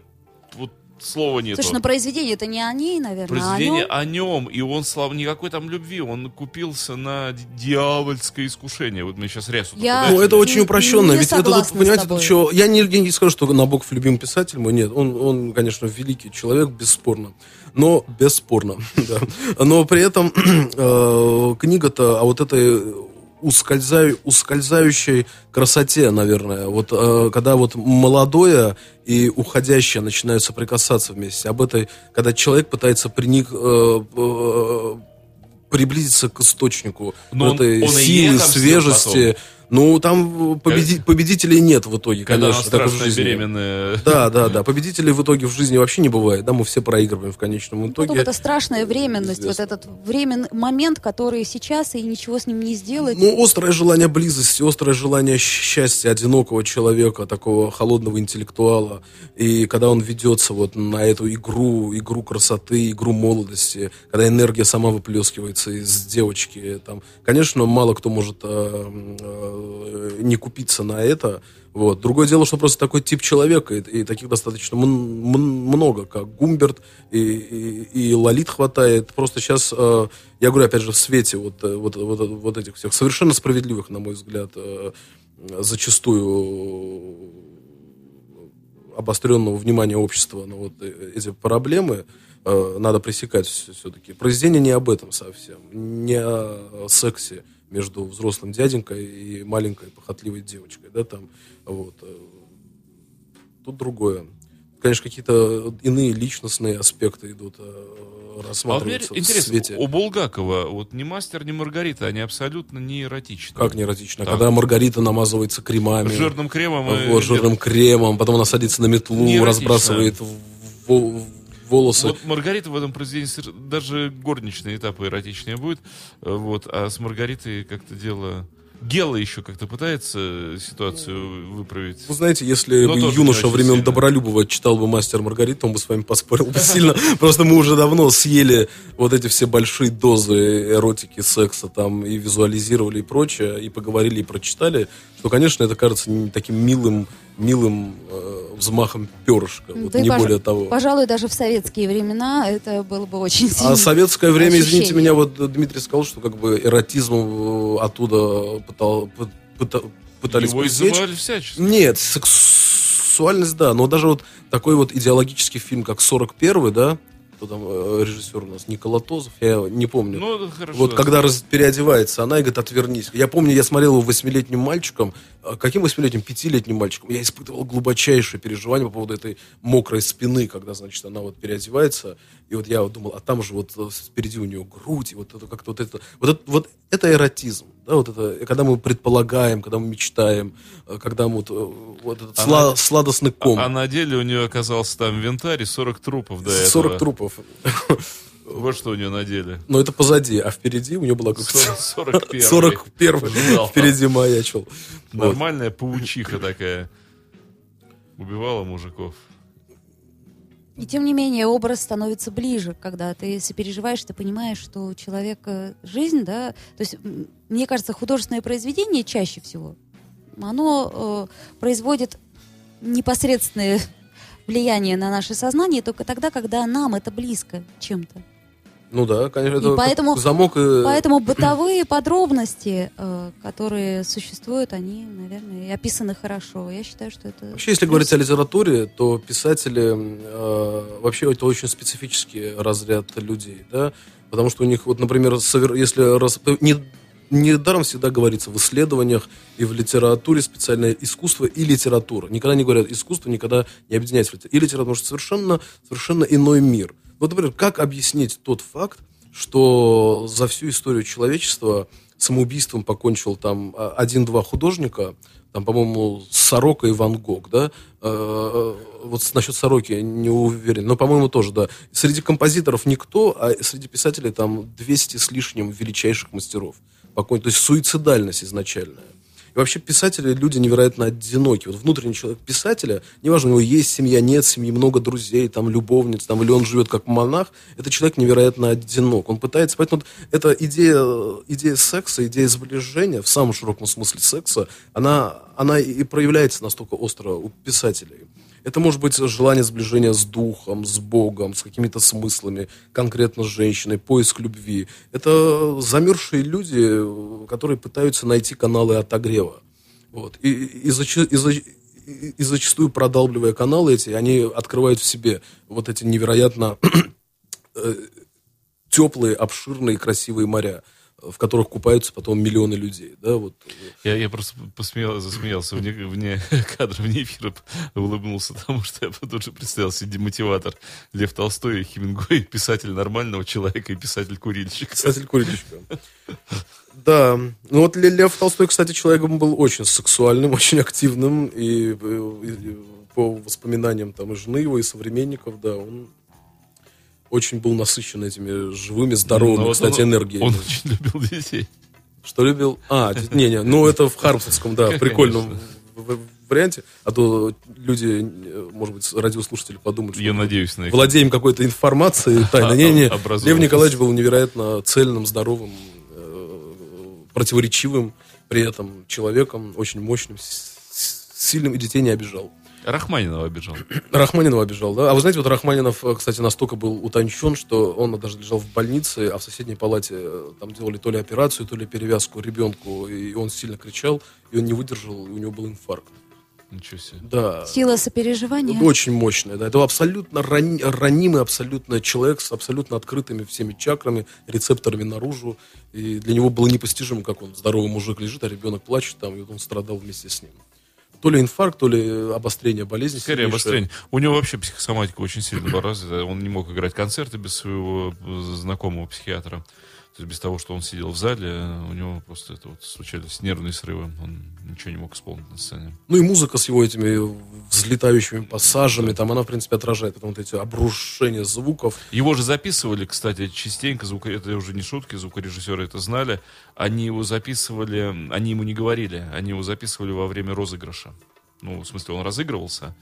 вот слова нету. Слушай, ну произведение это не о ней, наверное, Произведение а о нем. о нем, и он, слав, никакой там любви, он купился на дьявольское искушение. Вот мы сейчас рясу Я- Ну, это очень Не упрощенно. Ведь это, тут, понимаете, это что, я не, я не скажу, что Набоков любимый писатель мой, нет, он, он, конечно, великий человек, бесспорно. Но, бесспорно, да. Но при этом э, книга-то о вот этой ускользаю, ускользающей красоте, наверное. Вот э, когда вот молодое и уходящее начинают соприкасаться вместе. Об этой, когда человек пытается приник, э, э, приблизиться к источнику Но он- этой он и силы, свежести, Ну, там победи- победителей нет в итоге, Когда конечно. и в страшная жизни. беременная. Да, да, да. Победителей в итоге в жизни вообще не бывает. Да, мы все проигрываем в конечном Вот итоге. эта страшная временность, вот известно. этот времен момент, который сейчас и ничего с ним не сделать. Ну, острое желание близости, острое желание счастья одинокого человека, такого холодного интеллектуала. И когда он ведется вот на эту игру, игру красоты, игру молодости, когда энергия сама выплескивается из девочки, там, конечно, мало кто может э, э, не купиться на это. Вот. Другое дело, что просто такой тип человека, и, и таких достаточно мн- мн- много, как Гумберт, и, и, и Лолит хватает. Просто сейчас, э, я говорю, опять же, в свете вот, э, вот, вот, вот этих всех совершенно справедливых, на мой взгляд, э, зачастую обостренного внимания общества на вот э, эти проблемы э, надо пресекать все-таки. Произведение не об этом совсем, не о сексе между взрослым дяденькой и маленькой похотливой девочкой, да, там, вот. Тут другое. Конечно, какие-то иные личностные аспекты идут, э, А рассматриваются в интересно, свете. у Булгакова вот ни мастер, ни Маргарита, они абсолютно не эротичны. Как не эротично. Так. Когда Маргарита намазывается кремами. Жирным кремом. и- Вот, жирным кремом, потом она садится на метлу, разбрасывает в- в- волосы. Вот Маргарита в этом произведении даже горничные этапы эротичнее будет. Э, Вот, а с Маргаритой как-то дело... Гела еще как-то пытается ситуацию выправить. Вы знаете, если Но бы юноша времен сильно. Добролюбова читал бы «Мастер Маргарита», он бы с вами поспорил бы сильно. Просто мы уже давно съели вот эти все большие дозы эротики, секса там и визуализировали и прочее, и поговорили, и прочитали, что, конечно, это кажется не таким милым, милым э, взмахом перышка. Вот Да и не пож- более того. Пожалуй, даже в советские времена это было бы очень сильно. А советское время, извините ощущение. меня, вот Дмитрий сказал, что как бы эротизм э, оттуда пытал- пы- пыта- пытались Его пресечь. всячески. Нет, сексуальность, да, но даже вот такой вот идеологический фильм, как «41-й», да, кто там э, режиссер у нас, Никола Тозов, я не помню. Ну, хорошо. Вот когда раз переодевается, она и говорит, отвернись. Я помню, я смотрел его восьмилетним мальчиком. А Каким восьмилетним? Пятилетним мальчиком. Я испытывал глубочайшее переживание по поводу этой мокрой спины, когда, значит, она вот переодевается. И вот я вот думал, а там же вот э, впереди у нее грудь, и вот это как-то вот это... Вот это, вот это эротизм. Да, вот это, когда мы предполагаем, когда мы мечтаем, э, когда мы вот, э, вот этот сла- Она- сладостный ком. А на деле у нее оказался там винтарь и 40 трупов до этого. 40 трупов. Вот что у нее на деле. Но это позади, а впереди у нее была как 41 41 Ждал. впереди маячил. Нормальная паучиха такая. Убивала мужиков. И тем не менее образ становится ближе, когда ты сопереживаешь, ты понимаешь, что у человека жизнь, да, то есть мне кажется, художественное произведение чаще всего, оно э, производит непосредственное влияние на наше сознание только тогда, когда нам это близко чем-то. Ну да, конечно, И это как поэтому- замок и... Поэтому бытовые подробности, э, которые существуют, они, наверное, и описаны хорошо. Я считаю, что это... Вообще, если говорить о литературе, то писатели э, вообще это очень специфический разряд людей, да, потому что у них, вот, например, если раз, не, недаром всегда говорится в исследованиях и в литературе специальное искусство и литература. Никогда не говорят искусство, никогда не объединяется в литер- и литература, потому что совершенно, совершенно иной мир. Вот, например, как объяснить тот факт, что за всю историю человечества самоубийством покончил там а, один-два художника, там, по-моему, Сорока и Ван Гог, да? Э, Вот с- насчет Сороки не уверен, но, по-моему, тоже, да. Среди композиторов никто, а среди писателей там 200 с лишним величайших мастеров. Покон- То есть суицидальность изначальная. И вообще писатели люди невероятно одинокие. Вот внутренний человек писателя, неважно, у него есть семья, нет семьи, много друзей, там любовниц, там, или он живет как монах, этот человек невероятно одинок. Он пытается, поэтому вот эта идея, идея секса, идея сближения, в самом широком смысле секса, она, она и проявляется настолько остро у писателей. Это может быть желание сближения с духом, с Богом, с какими-то смыслами, конкретно с женщиной, поиск любви. Это замерзшие люди, э, которые пытаются найти каналы отогрева. Вот. И, и, зача- и за- и- зачастую продалбливая каналы эти, они открывают в себе вот эти невероятно теплые, обширные, красивые моря. В которых купаются потом миллионы людей. Да, вот. Я, я просто посмеял, засмеялся вне, вне кадра, вне эфира, улыбнулся, потому что я тут же представил себе демотиватор Лев Толстой и Хемингуэй, писатель нормального человека и писатель-курильщик. Писатель курильщика. Да. Ну вот Ле- Лев Толстой, кстати, человеком был очень сексуальным, очень активным. И, э, и по воспоминаниям там и жены его, и современников, да, он очень был насыщен этими живыми, здоровыми, Но вот кстати, он- энергиями. Он очень любил детей. Что любил? А, не-не, ну это в Хармсовском, да, прикольном варианте. А то люди, может быть, радиослушатели подумают, что Я надеюсь на их. владеем какой-то информацией тайно. Не-не, Образованность. Лев Николаевич был невероятно цельным, здоровым, э, противоречивым при этом человеком, очень мощным, сильным и детей не обижал. Рахманинова обижал. Рахманинова обижал, да? А вы знаете, вот Рахманинов, э, кстати, настолько был утончен, что он даже лежал в больнице, а в соседней палате э, там делали то ли операцию, то ли перевязку ребенку, и он сильно кричал, и он не выдержал, и у него был инфаркт. Ничего себе. Да. Сила сопереживания. Очень мощная, да. Это абсолютно рани- ранимый абсолютно человек с абсолютно открытыми всеми чакрами, рецепторами наружу. И для него было непостижимо, как он, здоровый мужик лежит, а ребенок плачет там, и вот он страдал вместе с ним. То ли инфаркт, то ли обострение болезни. Скорее обострение. У него вообще психосоматика очень сильно была развита. Он не мог играть концерты без своего э, знакомого психиатра. То есть без того, что он сидел в зале, у него просто это вот случались нервные срывы. Он ничего не мог исполнить на сцене. Ну и музыка с его этими взлетающими пассажами, там она, в принципе, отражает потом вот эти обрушения звуков. Его же записывали, кстати, частенько, звуко... это уже не шутки, звукорежиссеры это знали. Они его записывали, они ему не говорили, они его записывали во время розыгрыша. Ну, в смысле, он разыгрывался,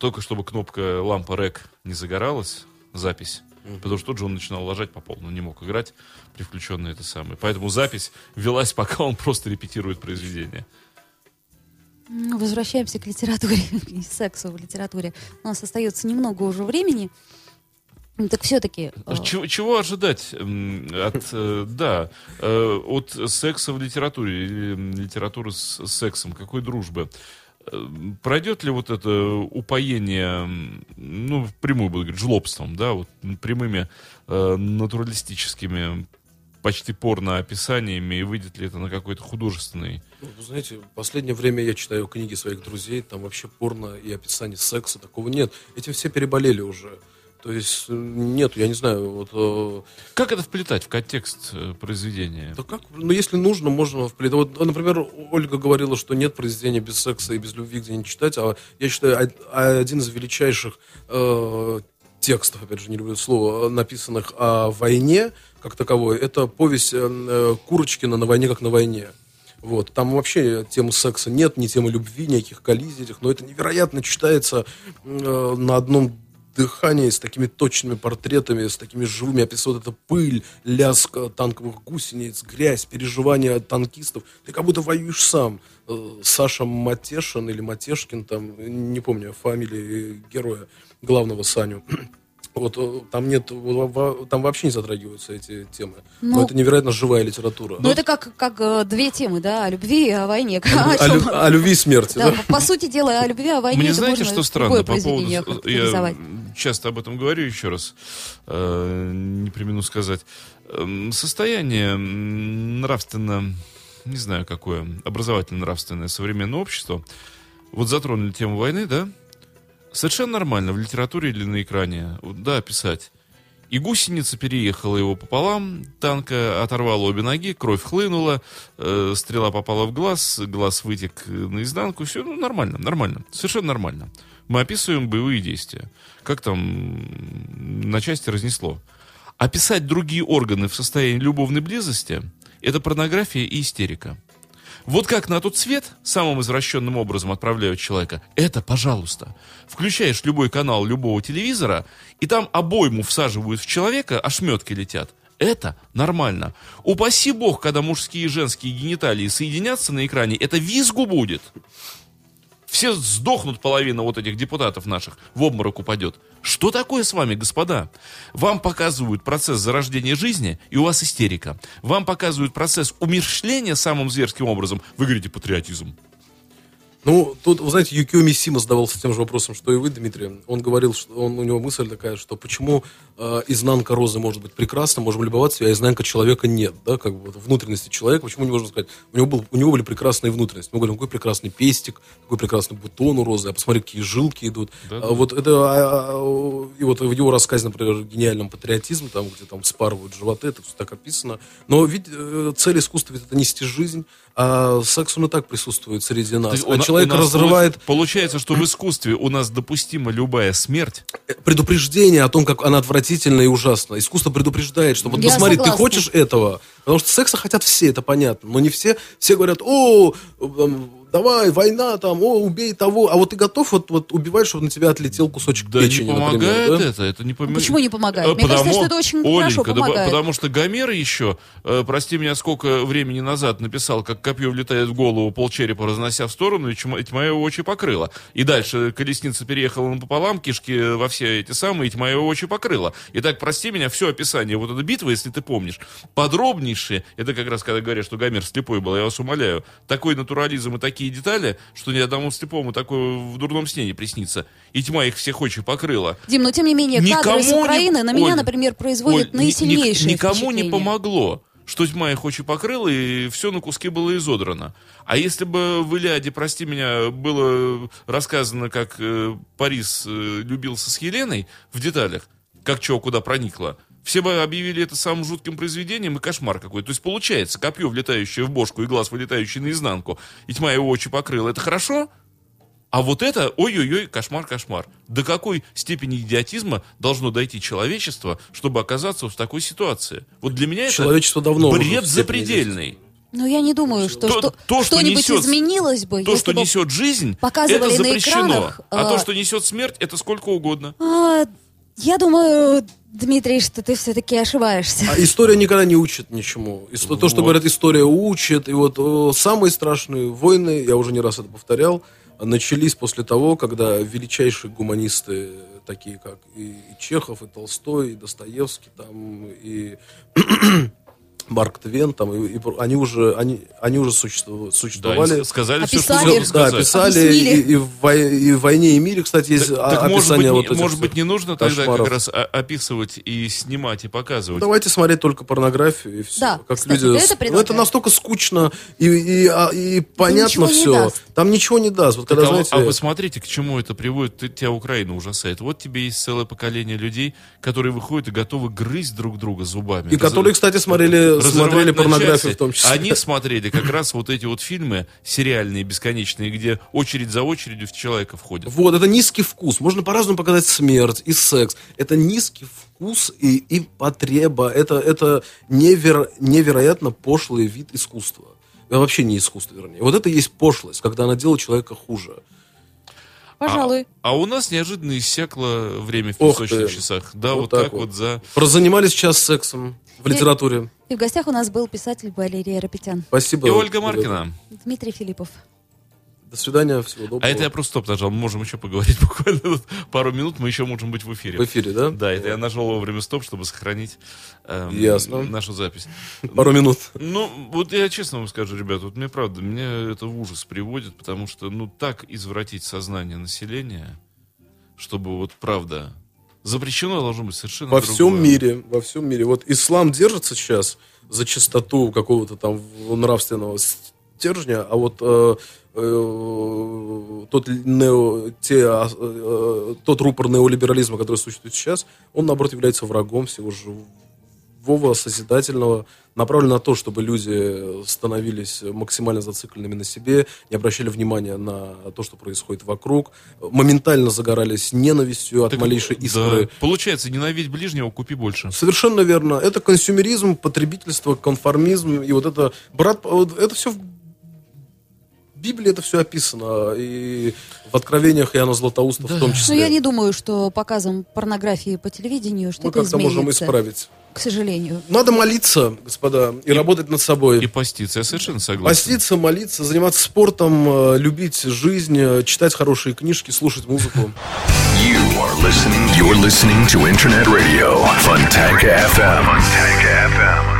только чтобы кнопка лампа рек не загоралась, запись. Потому что тут же он начинал ложать по полу, не мог играть при включенной это самое. Поэтому запись велась, пока он просто репетирует произведение. М, Возвращаемся к литературе и сексу в литературе. У нас остается немного уже времени. Ну, Так все-таки... Чего, чего ожидать от, э, да, э, от секса в литературе или литературы с сексом? Какой дружбы? Э, Пройдет ли вот это упоение, ну, прямую буду говорить, жлобством, да, вот прямыми э, натуралистическими, почти порно описаниями, и выйдет ли это на какой-то художественный Ну, вы знаете, в последнее время я читаю книги своих друзей, там вообще порно и описание секса, такого нет. Этим все переболели уже. То есть э, нет, я не знаю, вот... э, Как это вплетать в контекст э, произведения? Да как? Ну, если нужно, можно вплетать. Вот, например, Ольга говорила, что нет произведения без секса и без любви, где не читать. А я считаю, од- один из величайших э, текстов, опять же, не люблю слово, написанных о войне, как таковой, это повесть э, э, Курочкина «На войне, как на войне». Вот. Там вообще темы секса нет, ни темы любви, никаких коллизий этих, но это невероятно читается э, на одном дыхании, с такими точными портретами, с такими живыми описывают это пыль, лязг э, танковых гусениц, грязь, переживания танкистов. Ты как будто воюешь сам. Э, Саша Матешин или Матешкин, там, не помню фамилии героя, главного Саню. Вот э, там нет, там вообще не затрагиваются эти темы. Но Ну, это невероятно живая литература. Ну, это как, как э, две темы, да, о любви и о войне. О о, лю- о любви и смерти, Да, да? по, по сути дела, о любви, о войне Мне знаете, что странно по поводу... Я часто об этом говорю еще раз. э, не примену сказать. Эм, Состояние нравственно, не знаю какое, образовательно-нравственное современное общество. Вот затронули тему войны, да? Совершенно нормально в литературе или на экране, да, писать. И гусеница переехала его пополам, танка оторвала обе ноги, кровь хлынула, э, стрела попала в глаз, глаз вытек наизнанку, все ну, нормально, нормально, совершенно нормально. Мы описываем боевые действия. Как там на части разнесло. Описать другие органы в состоянии любовной близости – это порнография и истерика. Вот как на тот свет самым извращенным образом отправляют человека, это пожалуйста. Включаешь любой канал любого телевизора, и там обойму всаживают в человека, ошметки летят. Это нормально. Упаси бог, когда мужские и женские гениталии соединятся на экране, это визгу будет. Все сдохнут половина вот этих депутатов наших, в обморок упадет. Что такое с вами, господа? Вам показывают процесс зарождения жизни, и у вас истерика. Вам показывают процесс умерщвления самым зверским образом. Вы говорите патриотизм. Ну, тут, вы знаете, Юкио Мисима задавался тем же вопросом, что и вы, Дмитрий. Он говорил, что он, у него мысль такая, что почему э, изнанка розы может быть прекрасна, можем любоваться, а изнанка человека нет, да, как бы внутренности человека, почему не можем сказать, у него, был, у него были прекрасные внутренности. Мы говорим, какой прекрасный пестик, какой прекрасный бутон у розы, а посмотри, какие жилки идут. Да-да. А вот это, а, а, и вот в его рассказе, например, гениальном патриотизм, там, где там спарывают животы, это все так описано. Но ведь э, цель искусства ведь это нести жизнь, а секс он и так присутствует среди нас. есть А у на- человек разрывает получ- Получается, что в искусстве у нас допустима любая смерть. предупреждение о том, как она отвратительна и ужасна. Искусство предупреждает, что вот Я посмотри, ты хочешь этого? Потому что секса хотят все, это понятно. Но не все. Все говорят, о, там, давай, война там, о, убей того. А вот ты готов вот, вот убивать, чтобы на тебя отлетел кусочек Да печени, не помогает например, да? это, это не помогает. Почему не помогает? Мне кажется, что это очень хорошо да помогает. по- потому что Гомер еще, э, прости меня, сколько времени назад написал, как копье влетает в голову, полчерепа разнося в сторону, и тьма, и тьма его очи покрыла. И дальше колесница переехала напополам, кишки во все эти самые, и тьма его очи покрыла. И так, прости меня, все описание вот этой битвы, если ты помнишь, подробнейшие, это как раз когда говорят, что Гомер слепой был, я вас умоляю, такой натурализм и такие детали, что ни одному слепому такое в дурном сне не приснится. И тьма их всех очи покрыла. Дим, но тем не менее, кадры с Никому не- Украины на меня, Оль, например, производят Оль, ни- ни- наисильнейшее Никому не помогло, что тьма их очень покрыла, и все на куски было изодрано. А если бы в Илиаде, прости меня, было рассказано, как э, Парис э, любился с Еленой в деталях, как чего куда проникло, все бы объявили это самым жутким произведением и кошмар какой. То есть получается, копье, влетающее в бошку, и глаз, вылетающий наизнанку, и тьма его очи покрыла. Это хорошо? А вот это, ой-ой-ой, кошмар-кошмар. До какой степени идиотизма должно дойти человечество, чтобы оказаться в такой ситуации? Вот для меня это Человечество давно уже бред запредельный. Но я не думаю, что, То- что, то, что что-нибудь несет- изменилось бы, То, если что бы... несет жизнь, показывали это на запрещено. экранах, а а- то, что несет смерть, это сколько угодно. А, я думаю, Дмитрий, что ты все-таки ошибаешься. А история никогда не учит ничему. Исто- То, что Вот. говорят, история учит. И вот э, самые страшные войны, я уже не раз это повторял, начались после того, когда величайшие гуманисты, такие как и, и Чехов, и Толстой, и Достоевский, там, и Марк Твен, там, и, и они уже, они, они уже существовали. Да, существовали и сказали все, что Описали. нужно да, сказать. писали, Объяснили. и, и в и в «Войне и мире», кстати, есть Так, так может, быть, описание не, вот этих может быть, не нужно тогда как раз описывать и снимать, и показывать. Давайте смотреть только порнографию и все. Да, как кстати, люди. это ну, это настолько скучно и, и, а, и понятно ничего не все. Там ничего не даст. Вот Так, когда, а, вы- знаете, а вы смотрите, к чему это приводит, Ты- тебя Украина ужасает. Вот тебе есть целое поколение людей, которые выходят и готовы грызть друг друга зубами. И которые, кстати, смотрели- смотрели порнографию в том числе. Они смотрели как раз вот эти вот фильмы сериальные, бесконечные, где очередь за очередью в человека входит. вот, это низкий вкус. Можно по-разному показать смерть и секс. Это низкий вкус и, и потреба. Это, это неверо- невероятно пошлый вид искусства. Э, Вообще не искусство, вернее. Вот это и есть пошлость, когда она делает человека хуже. Пожалуй. А у нас неожиданно иссякло время в песочных часах. Да, Вот вот, так так вот. вот за... Прозанимались час сексом в литературе. И в гостях у нас был писатель Валерий Рапетян. Спасибо. И Ольга. Маркина. Дмитрий Филиппов. До свидания, всего доброго. А это я просто стоп нажал. Мы можем еще поговорить буквально пару минут. Мы еще можем быть в эфире. В эфире, да? Да, это я нажал вовремя стоп, чтобы сохранить эм, Ясно. нашу запись. Пару минут. Ну, вот я честно вам скажу, ребята, вот мне правда, меня это в ужас приводит, потому что, ну, так извратить сознание населения, чтобы вот правда запрещено должно быть совершенно Во другое. всем мире, во всем мире. Вот ислам держится сейчас за чистоту какого-то там нравственного стержня, а вот э, тот, нео, те, а, э, тот рупор неолиберализма, который существует сейчас, он, наоборот, является врагом всего живого, созидательного, направлен на то, чтобы люди становились максимально зацикленными на себе, не обращали внимания на то, что происходит вокруг, моментально загорались ненавистью от Так, малейшей да. искры. Получается, ненавидь ближнего, купи больше. Совершенно верно. Это консюмеризм, потребительство, конформизм. И вот это, брат, это все Библии это все описано. И в откровениях Иоанна Златоуста в том Но числе. Ну, я не думаю, что показом порнографии по телевидению что Мы как-то можем изменится. исправить. К сожалению. Надо молиться, господа, и, работать над собой. И поститься, я совершенно согласен. Поститься, молиться, заниматься спортом, э, любить жизнь, э, читать хорошие книжки, слушать музыку. You are listening. You're listening to Internet Radio, FM. FM.